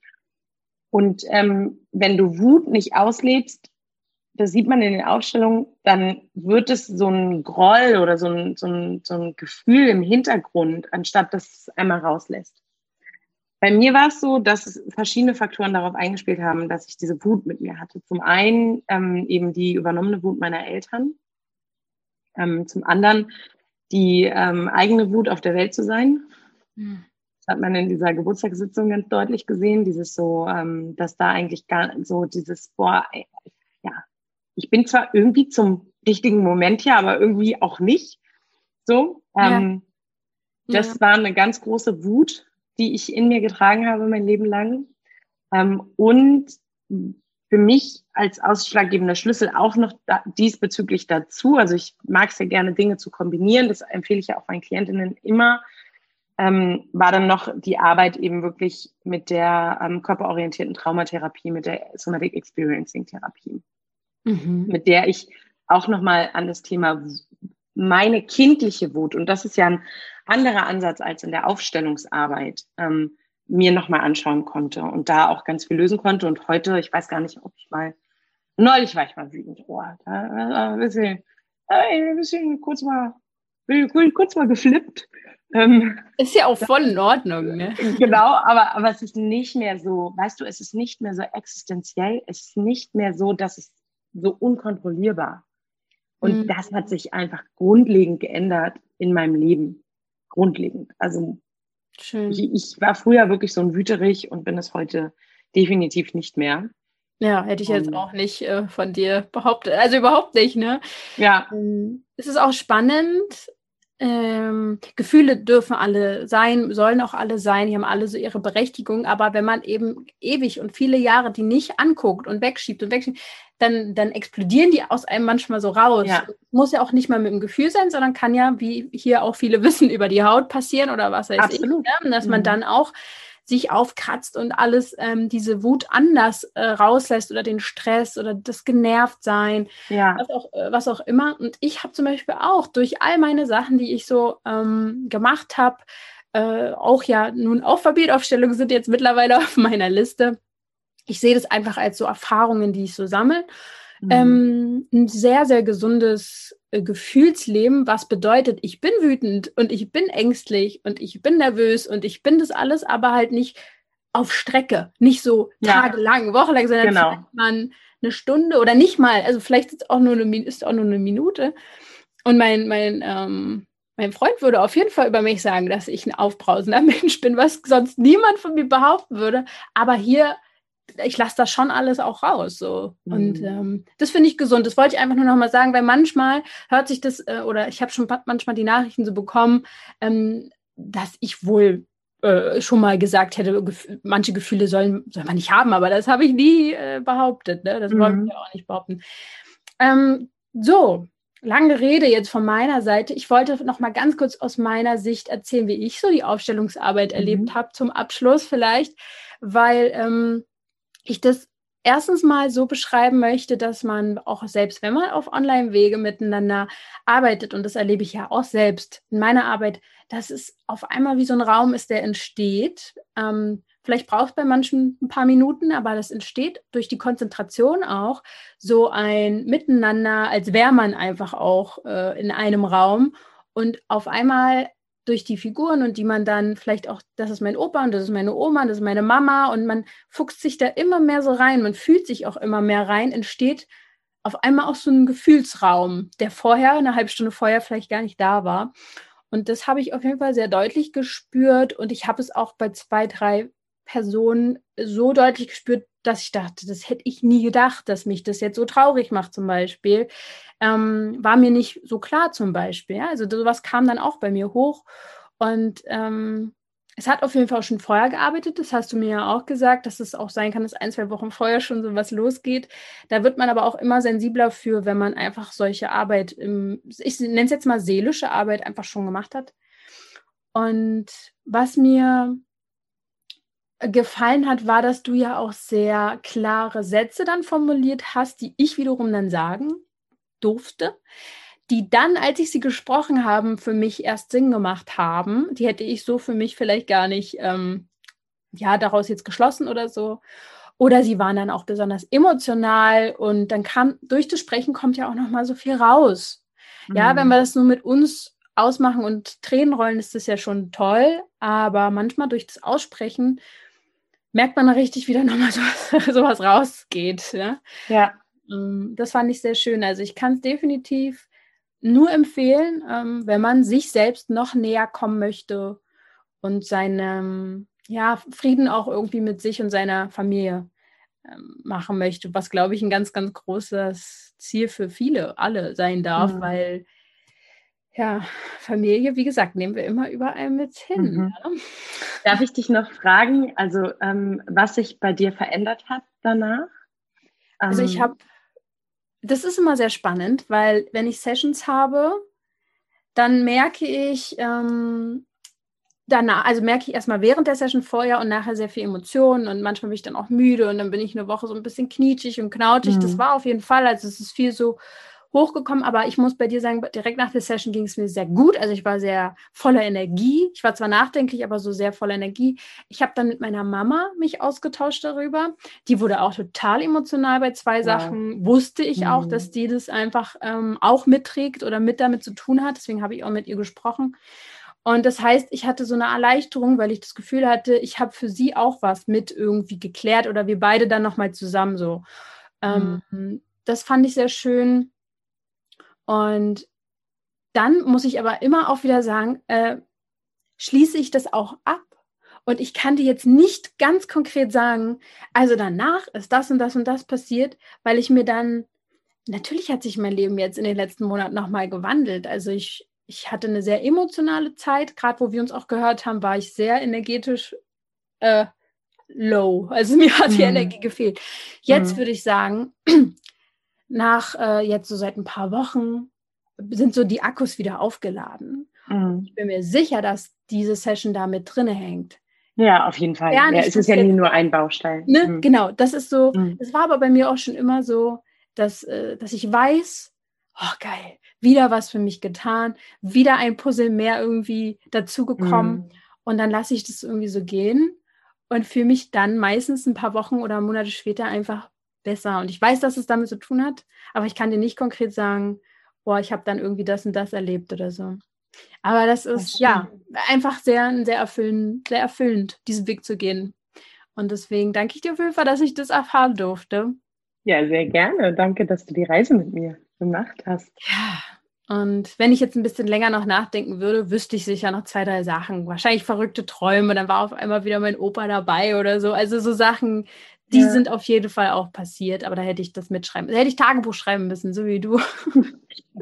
Und ähm, wenn du Wut nicht auslebst, das sieht man in den Aufstellungen, dann wird es so ein Groll oder so ein, so ein, so ein Gefühl im Hintergrund, anstatt dass es einmal rauslässt. Bei mir war es so, dass verschiedene Faktoren darauf eingespielt haben, dass ich diese Wut mit mir hatte. Zum einen ähm, eben die übernommene Wut meiner Eltern, ähm, zum anderen die ähm, eigene Wut auf der Welt zu sein. Mhm. Das hat man in dieser Geburtstagssitzung ganz deutlich gesehen, dieses so, ähm, dass da eigentlich gar so dieses, boah, ich bin zwar irgendwie zum richtigen Moment hier, aber irgendwie auch nicht. So, ähm, ja. das ja. war eine ganz große Wut, die ich in mir getragen habe mein Leben lang. Ähm, und für mich als ausschlaggebender Schlüssel auch noch da, diesbezüglich dazu. Also ich mag es ja gerne, Dinge zu kombinieren. Das empfehle ich ja auch meinen Klientinnen immer. Ähm, war dann noch die Arbeit eben wirklich mit der ähm, körperorientierten Traumatherapie, mit der Somatic Experiencing Therapie mhm. mit der ich auch nochmal an das Thema meine kindliche Wut, und das ist ja ein anderer Ansatz als in der Aufstellungsarbeit, ähm, mir nochmal anschauen konnte und da auch ganz viel lösen konnte. Und heute, ich weiß gar nicht, ob ich mal, neulich war ich mal wütend. Oh, da, ein bisschen, ein bisschen kurz mal, kurz mal geflippt. Ähm, ist ja auch voll in Ordnung, ne? Genau, aber, aber es ist nicht mehr so, weißt du, es ist nicht mehr so existenziell, es ist nicht mehr so, dass es so unkontrollierbar. Und mhm. das hat sich einfach grundlegend geändert in meinem Leben. Grundlegend. Also Schön. Ich, ich war früher wirklich so ein Wüterich und bin es heute definitiv nicht mehr. Ja, hätte ich jetzt auch nicht äh, von dir behauptet. Also überhaupt nicht, ne? Ja. Ähm, es ist auch spannend, ähm, Gefühle dürfen alle sein, sollen auch alle sein, die haben alle so ihre Berechtigung, aber wenn man eben ewig und viele Jahre die nicht anguckt und wegschiebt und wegschiebt, dann, dann explodieren die aus einem manchmal so raus. Ja. Muss ja auch nicht mal mit dem Gefühl sein, sondern kann ja, wie hier auch viele wissen, über die Haut passieren oder was weiß Absolut. ich, ne? dass man mhm. dann auch sich aufkratzt und alles ähm, diese Wut anders äh, rauslässt oder den Stress oder das Genervtsein, ja. was, auch, äh, was auch immer. Und ich habe zum Beispiel auch durch all meine Sachen, die ich so ähm, gemacht habe, äh, auch ja nun Alphabetaufstellungen sind jetzt mittlerweile auf meiner Liste. Ich sehe das einfach als so Erfahrungen, die ich so sammle. Mhm. Ähm, ein sehr, sehr gesundes Gefühlsleben, was bedeutet, ich bin wütend und ich bin ängstlich und ich bin nervös und ich bin das alles, aber halt nicht auf Strecke, nicht so ja. tagelang, wochenlang, sondern genau. vielleicht mal eine Stunde oder nicht mal, also vielleicht ist auch nur eine, ist auch nur eine Minute. Und mein, mein, ähm, mein Freund würde auf jeden Fall über mich sagen, dass ich ein aufbrausender Mensch bin, was sonst niemand von mir behaupten würde. Aber hier ich lasse das schon alles auch raus. So. Mhm. Und ähm, das finde ich gesund. Das wollte ich einfach nur noch mal sagen, weil manchmal hört sich das, äh, oder ich habe schon manchmal die Nachrichten so bekommen, ähm, dass ich wohl äh, schon mal gesagt hätte, gef manche Gefühle sollen, soll man nicht haben, aber das habe ich nie äh, behauptet. Ne? Das mhm. wollte ich auch nicht behaupten. Ähm, so, lange Rede jetzt von meiner Seite. Ich wollte noch mal ganz kurz aus meiner Sicht erzählen, wie ich so die Aufstellungsarbeit mhm. erlebt habe zum Abschluss vielleicht, weil ähm, ich das erstens mal so beschreiben möchte, dass man auch selbst, wenn man auf Online-Wege miteinander arbeitet, und das erlebe ich ja auch selbst in meiner Arbeit, dass es auf einmal wie so ein Raum ist, der entsteht. Ähm, vielleicht braucht es bei manchen ein paar Minuten, aber das entsteht durch die Konzentration auch so ein Miteinander, als wäre man einfach auch äh, in einem Raum. Und auf einmal durch die Figuren und die man dann vielleicht auch, das ist mein Opa und das ist meine Oma, das ist meine Mama und man fuchst sich da immer mehr so rein, man fühlt sich auch immer mehr rein, entsteht auf einmal auch so ein Gefühlsraum, der vorher, eine halbe Stunde vorher vielleicht gar nicht da war. Und das habe ich auf jeden Fall sehr deutlich gespürt und ich habe es auch bei zwei, drei Personen so deutlich gespürt, dass ich dachte, das hätte ich nie gedacht, dass mich das jetzt so traurig macht zum Beispiel. Ähm, war mir nicht so klar zum Beispiel. Ja? Also sowas kam dann auch bei mir hoch. Und ähm, es hat auf jeden Fall schon vorher gearbeitet. Das hast du mir ja auch gesagt, dass es auch sein kann, dass ein, zwei Wochen vorher schon so was losgeht. Da wird man aber auch immer sensibler für, wenn man einfach solche Arbeit, im, ich nenne es jetzt mal seelische Arbeit, einfach schon gemacht hat. Und was mir gefallen hat, war, dass du ja auch sehr klare Sätze dann formuliert hast, die ich wiederum dann sagen durfte, die dann, als ich sie gesprochen haben, für mich erst Sinn gemacht haben. Die hätte ich so für mich vielleicht gar nicht, ähm, ja, daraus jetzt geschlossen oder so. Oder sie waren dann auch besonders emotional und dann kam, durch das Sprechen kommt ja auch noch mal so viel raus. Mhm. Ja, wenn wir das nur mit uns ausmachen und Tränen rollen, ist das ja schon toll, aber manchmal durch das Aussprechen merkt man richtig, wie da nochmal sowas, sowas rausgeht. Ja. ja. Ähm, das fand ich sehr schön. Also ich kann es definitiv nur empfehlen, ähm, wenn man sich selbst noch näher kommen möchte und seinen ja, Frieden auch irgendwie mit sich und seiner Familie ähm, machen möchte, was, glaube ich, ein ganz, ganz großes Ziel für viele, alle sein darf, mhm. weil ja, Familie, wie gesagt, nehmen wir immer überall mit hin. Mhm. Ja. Darf ich dich noch fragen, also ähm, was sich bei dir verändert hat danach? Also ich ähm, habe, das ist immer sehr spannend, weil wenn ich Sessions habe, dann merke ich ähm, danach, also merke ich erstmal während der Session vorher und nachher sehr viel Emotionen und manchmal bin ich dann auch müde und dann bin ich eine Woche so ein bisschen knietschig und knautschig. Mhm. Das war auf jeden Fall, also es ist viel so hochgekommen, aber ich muss bei dir sagen, direkt nach der Session ging es mir sehr gut. Also ich war sehr voller Energie. Ich war zwar nachdenklich, aber so sehr voller Energie. Ich habe dann mit meiner Mama mich ausgetauscht darüber. Die wurde auch total emotional bei zwei wow. Sachen. Wusste ich mhm. auch, dass die das einfach ähm, auch mitträgt oder mit damit zu tun hat. Deswegen habe ich auch mit ihr gesprochen. Und das heißt, ich hatte so eine Erleichterung, weil ich das Gefühl hatte, ich habe für sie auch was mit irgendwie geklärt oder wir beide dann nochmal zusammen so. Ähm, mhm. Ähm, das fand ich sehr schön. Und dann muss ich aber immer auch wieder sagen, äh, schließe ich das auch ab. Und ich kann dir jetzt nicht ganz konkret sagen, also danach ist das und das und das passiert, weil ich mir dann, natürlich hat sich mein Leben jetzt in den letzten Monaten nochmal gewandelt. Also ich, ich hatte eine sehr emotionale Zeit, gerade wo wir uns auch gehört haben, war ich sehr energetisch äh, low. Also mir hat die mhm. Energie gefehlt. Jetzt mhm. würde ich sagen, nach äh, jetzt so seit ein paar Wochen sind so die Akkus wieder aufgeladen. Mhm. Ich bin mir sicher, dass diese Session da mit drinne hängt. Ja, auf jeden Fall. Ja, es ist ja nie nur ein Baustein. Ne? Mhm. Genau, das ist so. Mhm. Es war aber bei mir auch schon immer so, dass, äh, dass ich weiß, oh geil, wieder was für mich getan, wieder ein Puzzle mehr irgendwie dazugekommen. Mhm. Und dann lasse ich das irgendwie so gehen und fühle mich dann meistens ein paar Wochen oder Monate später einfach besser. Und ich weiß, dass es damit zu tun hat, aber ich kann dir nicht konkret sagen, boah, ich habe dann irgendwie das und das erlebt oder so. Aber das ist das ja einfach sehr, sehr erfüllend, sehr erfüllend, diesen Weg zu gehen. Und deswegen danke ich dir auf jeden Fall, dass ich das erfahren durfte. Ja, sehr gerne. Danke, dass du die Reise mit mir gemacht hast. Ja. Und wenn ich jetzt ein bisschen länger noch nachdenken würde, wüsste ich sicher noch zwei, drei Sachen. Wahrscheinlich verrückte Träume, dann war auf einmal wieder mein Opa dabei oder so. Also so Sachen, die ja. sind auf jeden Fall auch passiert, aber da hätte ich das mitschreiben, da hätte ich Tagebuch schreiben müssen, so wie du.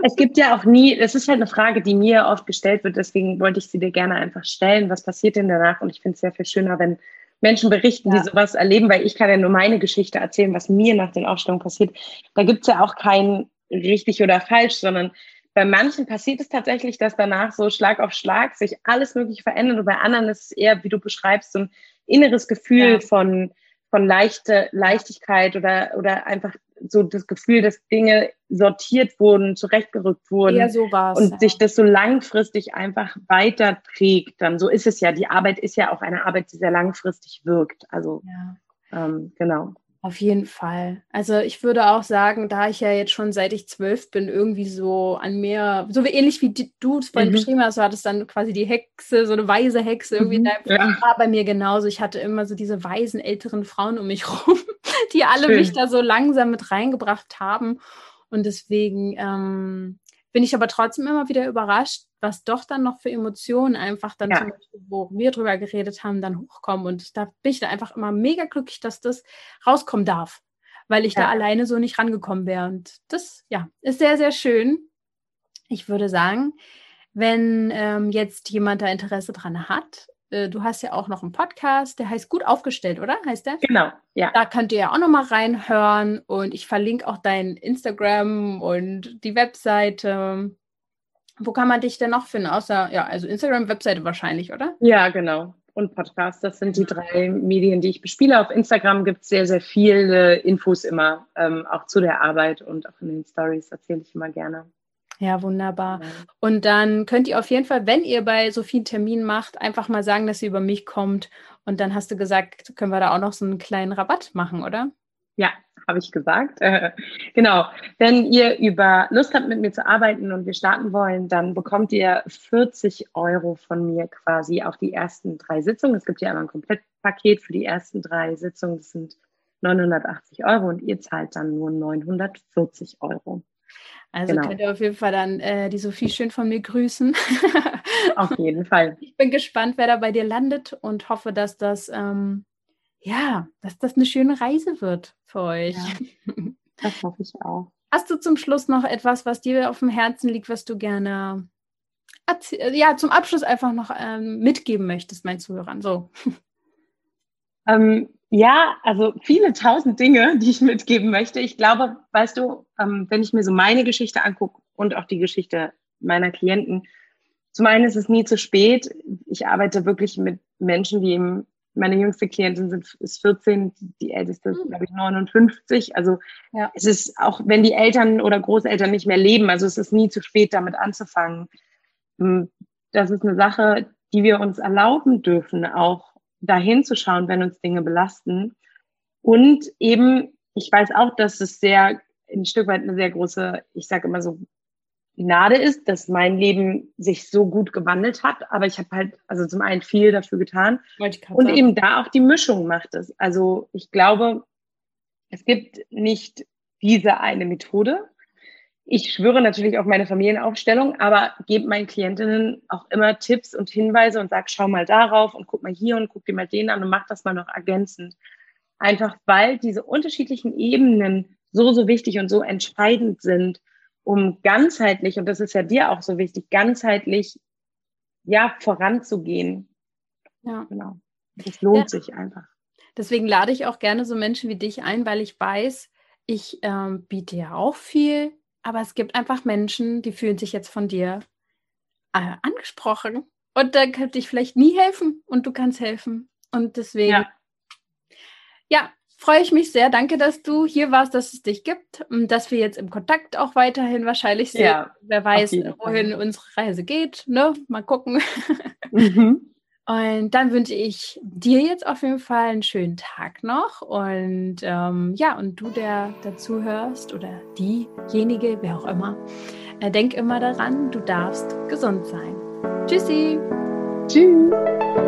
Es gibt ja auch nie, das ist halt eine Frage, die mir oft gestellt wird, deswegen wollte ich sie dir gerne einfach stellen. Was passiert denn danach? Und ich finde es sehr viel schöner, wenn Menschen berichten, ja. die sowas erleben, weil ich kann ja nur meine Geschichte erzählen, was mir nach den Aufstellungen passiert. Da gibt es ja auch kein richtig oder falsch, sondern bei manchen passiert es tatsächlich, dass danach so Schlag auf Schlag sich alles Mögliche verändert und bei anderen ist es eher, wie du beschreibst, so ein inneres Gefühl ja. von von leichte Leichtigkeit oder, oder einfach so das Gefühl, dass Dinge sortiert wurden, zurechtgerückt wurden ja, so war's, und ja. sich das so langfristig einfach weiterträgt. Dann so ist es ja. Die Arbeit ist ja auch eine Arbeit, die sehr langfristig wirkt. Also ja. ähm, genau. Auf jeden Fall. Also ich würde auch sagen, da ich ja jetzt schon seit ich zwölf bin, irgendwie so an mir, so wie ähnlich wie du es vorhin mhm. beschrieben hast, du hattest dann quasi die Hexe, so eine weise Hexe irgendwie mhm. in deinem ja. war bei mir genauso. Ich hatte immer so diese weisen älteren Frauen um mich rum, die alle Schön. mich da so langsam mit reingebracht haben. Und deswegen ähm, bin ich aber trotzdem immer wieder überrascht, was doch dann noch für Emotionen einfach dann ja. zum Beispiel, wo wir drüber geredet haben, dann hochkommen. Und da bin ich da einfach immer mega glücklich, dass das rauskommen darf, weil ich ja. da alleine so nicht rangekommen wäre. Und das, ja, ist sehr, sehr schön. Ich würde sagen, wenn ähm, jetzt jemand da Interesse dran hat, äh, du hast ja auch noch einen Podcast, der heißt Gut aufgestellt, oder? Heißt der? Genau, ja. Da könnt ihr ja auch noch mal reinhören und ich verlinke auch dein Instagram und die Webseite. Wo kann man dich denn noch finden? Außer, ja, also Instagram, Webseite wahrscheinlich, oder? Ja, genau. Und Podcast, das sind die drei Medien, die ich bespiele. Auf Instagram gibt es sehr, sehr viele Infos immer, ähm, auch zu der Arbeit und auch in den Stories erzähle ich immer gerne. Ja, wunderbar. Ja. Und dann könnt ihr auf jeden Fall, wenn ihr bei so vielen Terminen macht, einfach mal sagen, dass ihr über mich kommt. Und dann hast du gesagt, können wir da auch noch so einen kleinen Rabatt machen, oder? Ja, habe ich gesagt. Äh, genau. Wenn ihr über Lust habt, mit mir zu arbeiten und wir starten wollen, dann bekommt ihr 40 Euro von mir quasi auf die ersten drei Sitzungen. Es gibt ja immer ein Komplettpaket für die ersten drei Sitzungen. Das sind 980 Euro und ihr zahlt dann nur 940 Euro. Also genau. könnt ihr auf jeden Fall dann äh, die Sophie schön von mir grüßen. auf jeden Fall. Ich bin gespannt, wer da bei dir landet und hoffe, dass das ähm, ja, dass das eine schöne Reise wird für euch. Ja, das hoffe ich auch. Hast du zum Schluss noch etwas, was dir auf dem Herzen liegt, was du gerne ja, zum Abschluss einfach noch ähm, mitgeben möchtest, meinen Zuhörern? So. Ähm, ja, also viele tausend Dinge, die ich mitgeben möchte. Ich glaube, weißt du, ähm, wenn ich mir so meine Geschichte angucke und auch die Geschichte meiner Klienten, zum einen ist es nie zu spät. Ich arbeite wirklich mit Menschen, die im meine jüngste Klientin sind, ist 14, die älteste ist, hm. glaube ich, 59. Also ja. es ist auch, wenn die Eltern oder Großeltern nicht mehr leben, also es ist nie zu spät, damit anzufangen. Hm, das ist eine Sache, die wir uns erlauben dürfen, auch dahin zu schauen, wenn uns Dinge belasten. Und eben, ich weiß auch, dass es sehr, ein Stück weit eine sehr große, ich sage immer so, Gnade ist, dass mein Leben sich so gut gewandelt hat. Aber ich habe halt, also zum einen viel dafür getan. Und sagen. eben da auch die Mischung macht es. Also ich glaube, es gibt nicht diese eine Methode. Ich schwöre natürlich auf meine Familienaufstellung, aber gebe meinen Klientinnen auch immer Tipps und Hinweise und sage, schau mal darauf und guck mal hier und guck dir mal den an und mach das mal noch ergänzend. Einfach weil diese unterschiedlichen Ebenen so, so wichtig und so entscheidend sind um ganzheitlich, und das ist ja dir auch so wichtig, ganzheitlich ja voranzugehen. Ja. Genau. Das lohnt ja. sich einfach. Deswegen lade ich auch gerne so Menschen wie dich ein, weil ich weiß, ich ähm, biete ja auch viel, aber es gibt einfach Menschen, die fühlen sich jetzt von dir äh, angesprochen und da könnte ich vielleicht nie helfen und du kannst helfen. Und deswegen, ja, ja freue ich mich sehr. Danke, dass du hier warst, dass es dich gibt und dass wir jetzt im Kontakt auch weiterhin wahrscheinlich sind. Ja, Wer weiß, wohin unsere Reise geht. Ne? Mal gucken. Mhm. Und dann wünsche ich dir jetzt auf jeden Fall einen schönen Tag noch. Und ähm, ja, und du, der dazu hörst oder diejenige, wer auch immer, äh, denk immer daran, du darfst gesund sein. Tschüssi. Tschüss.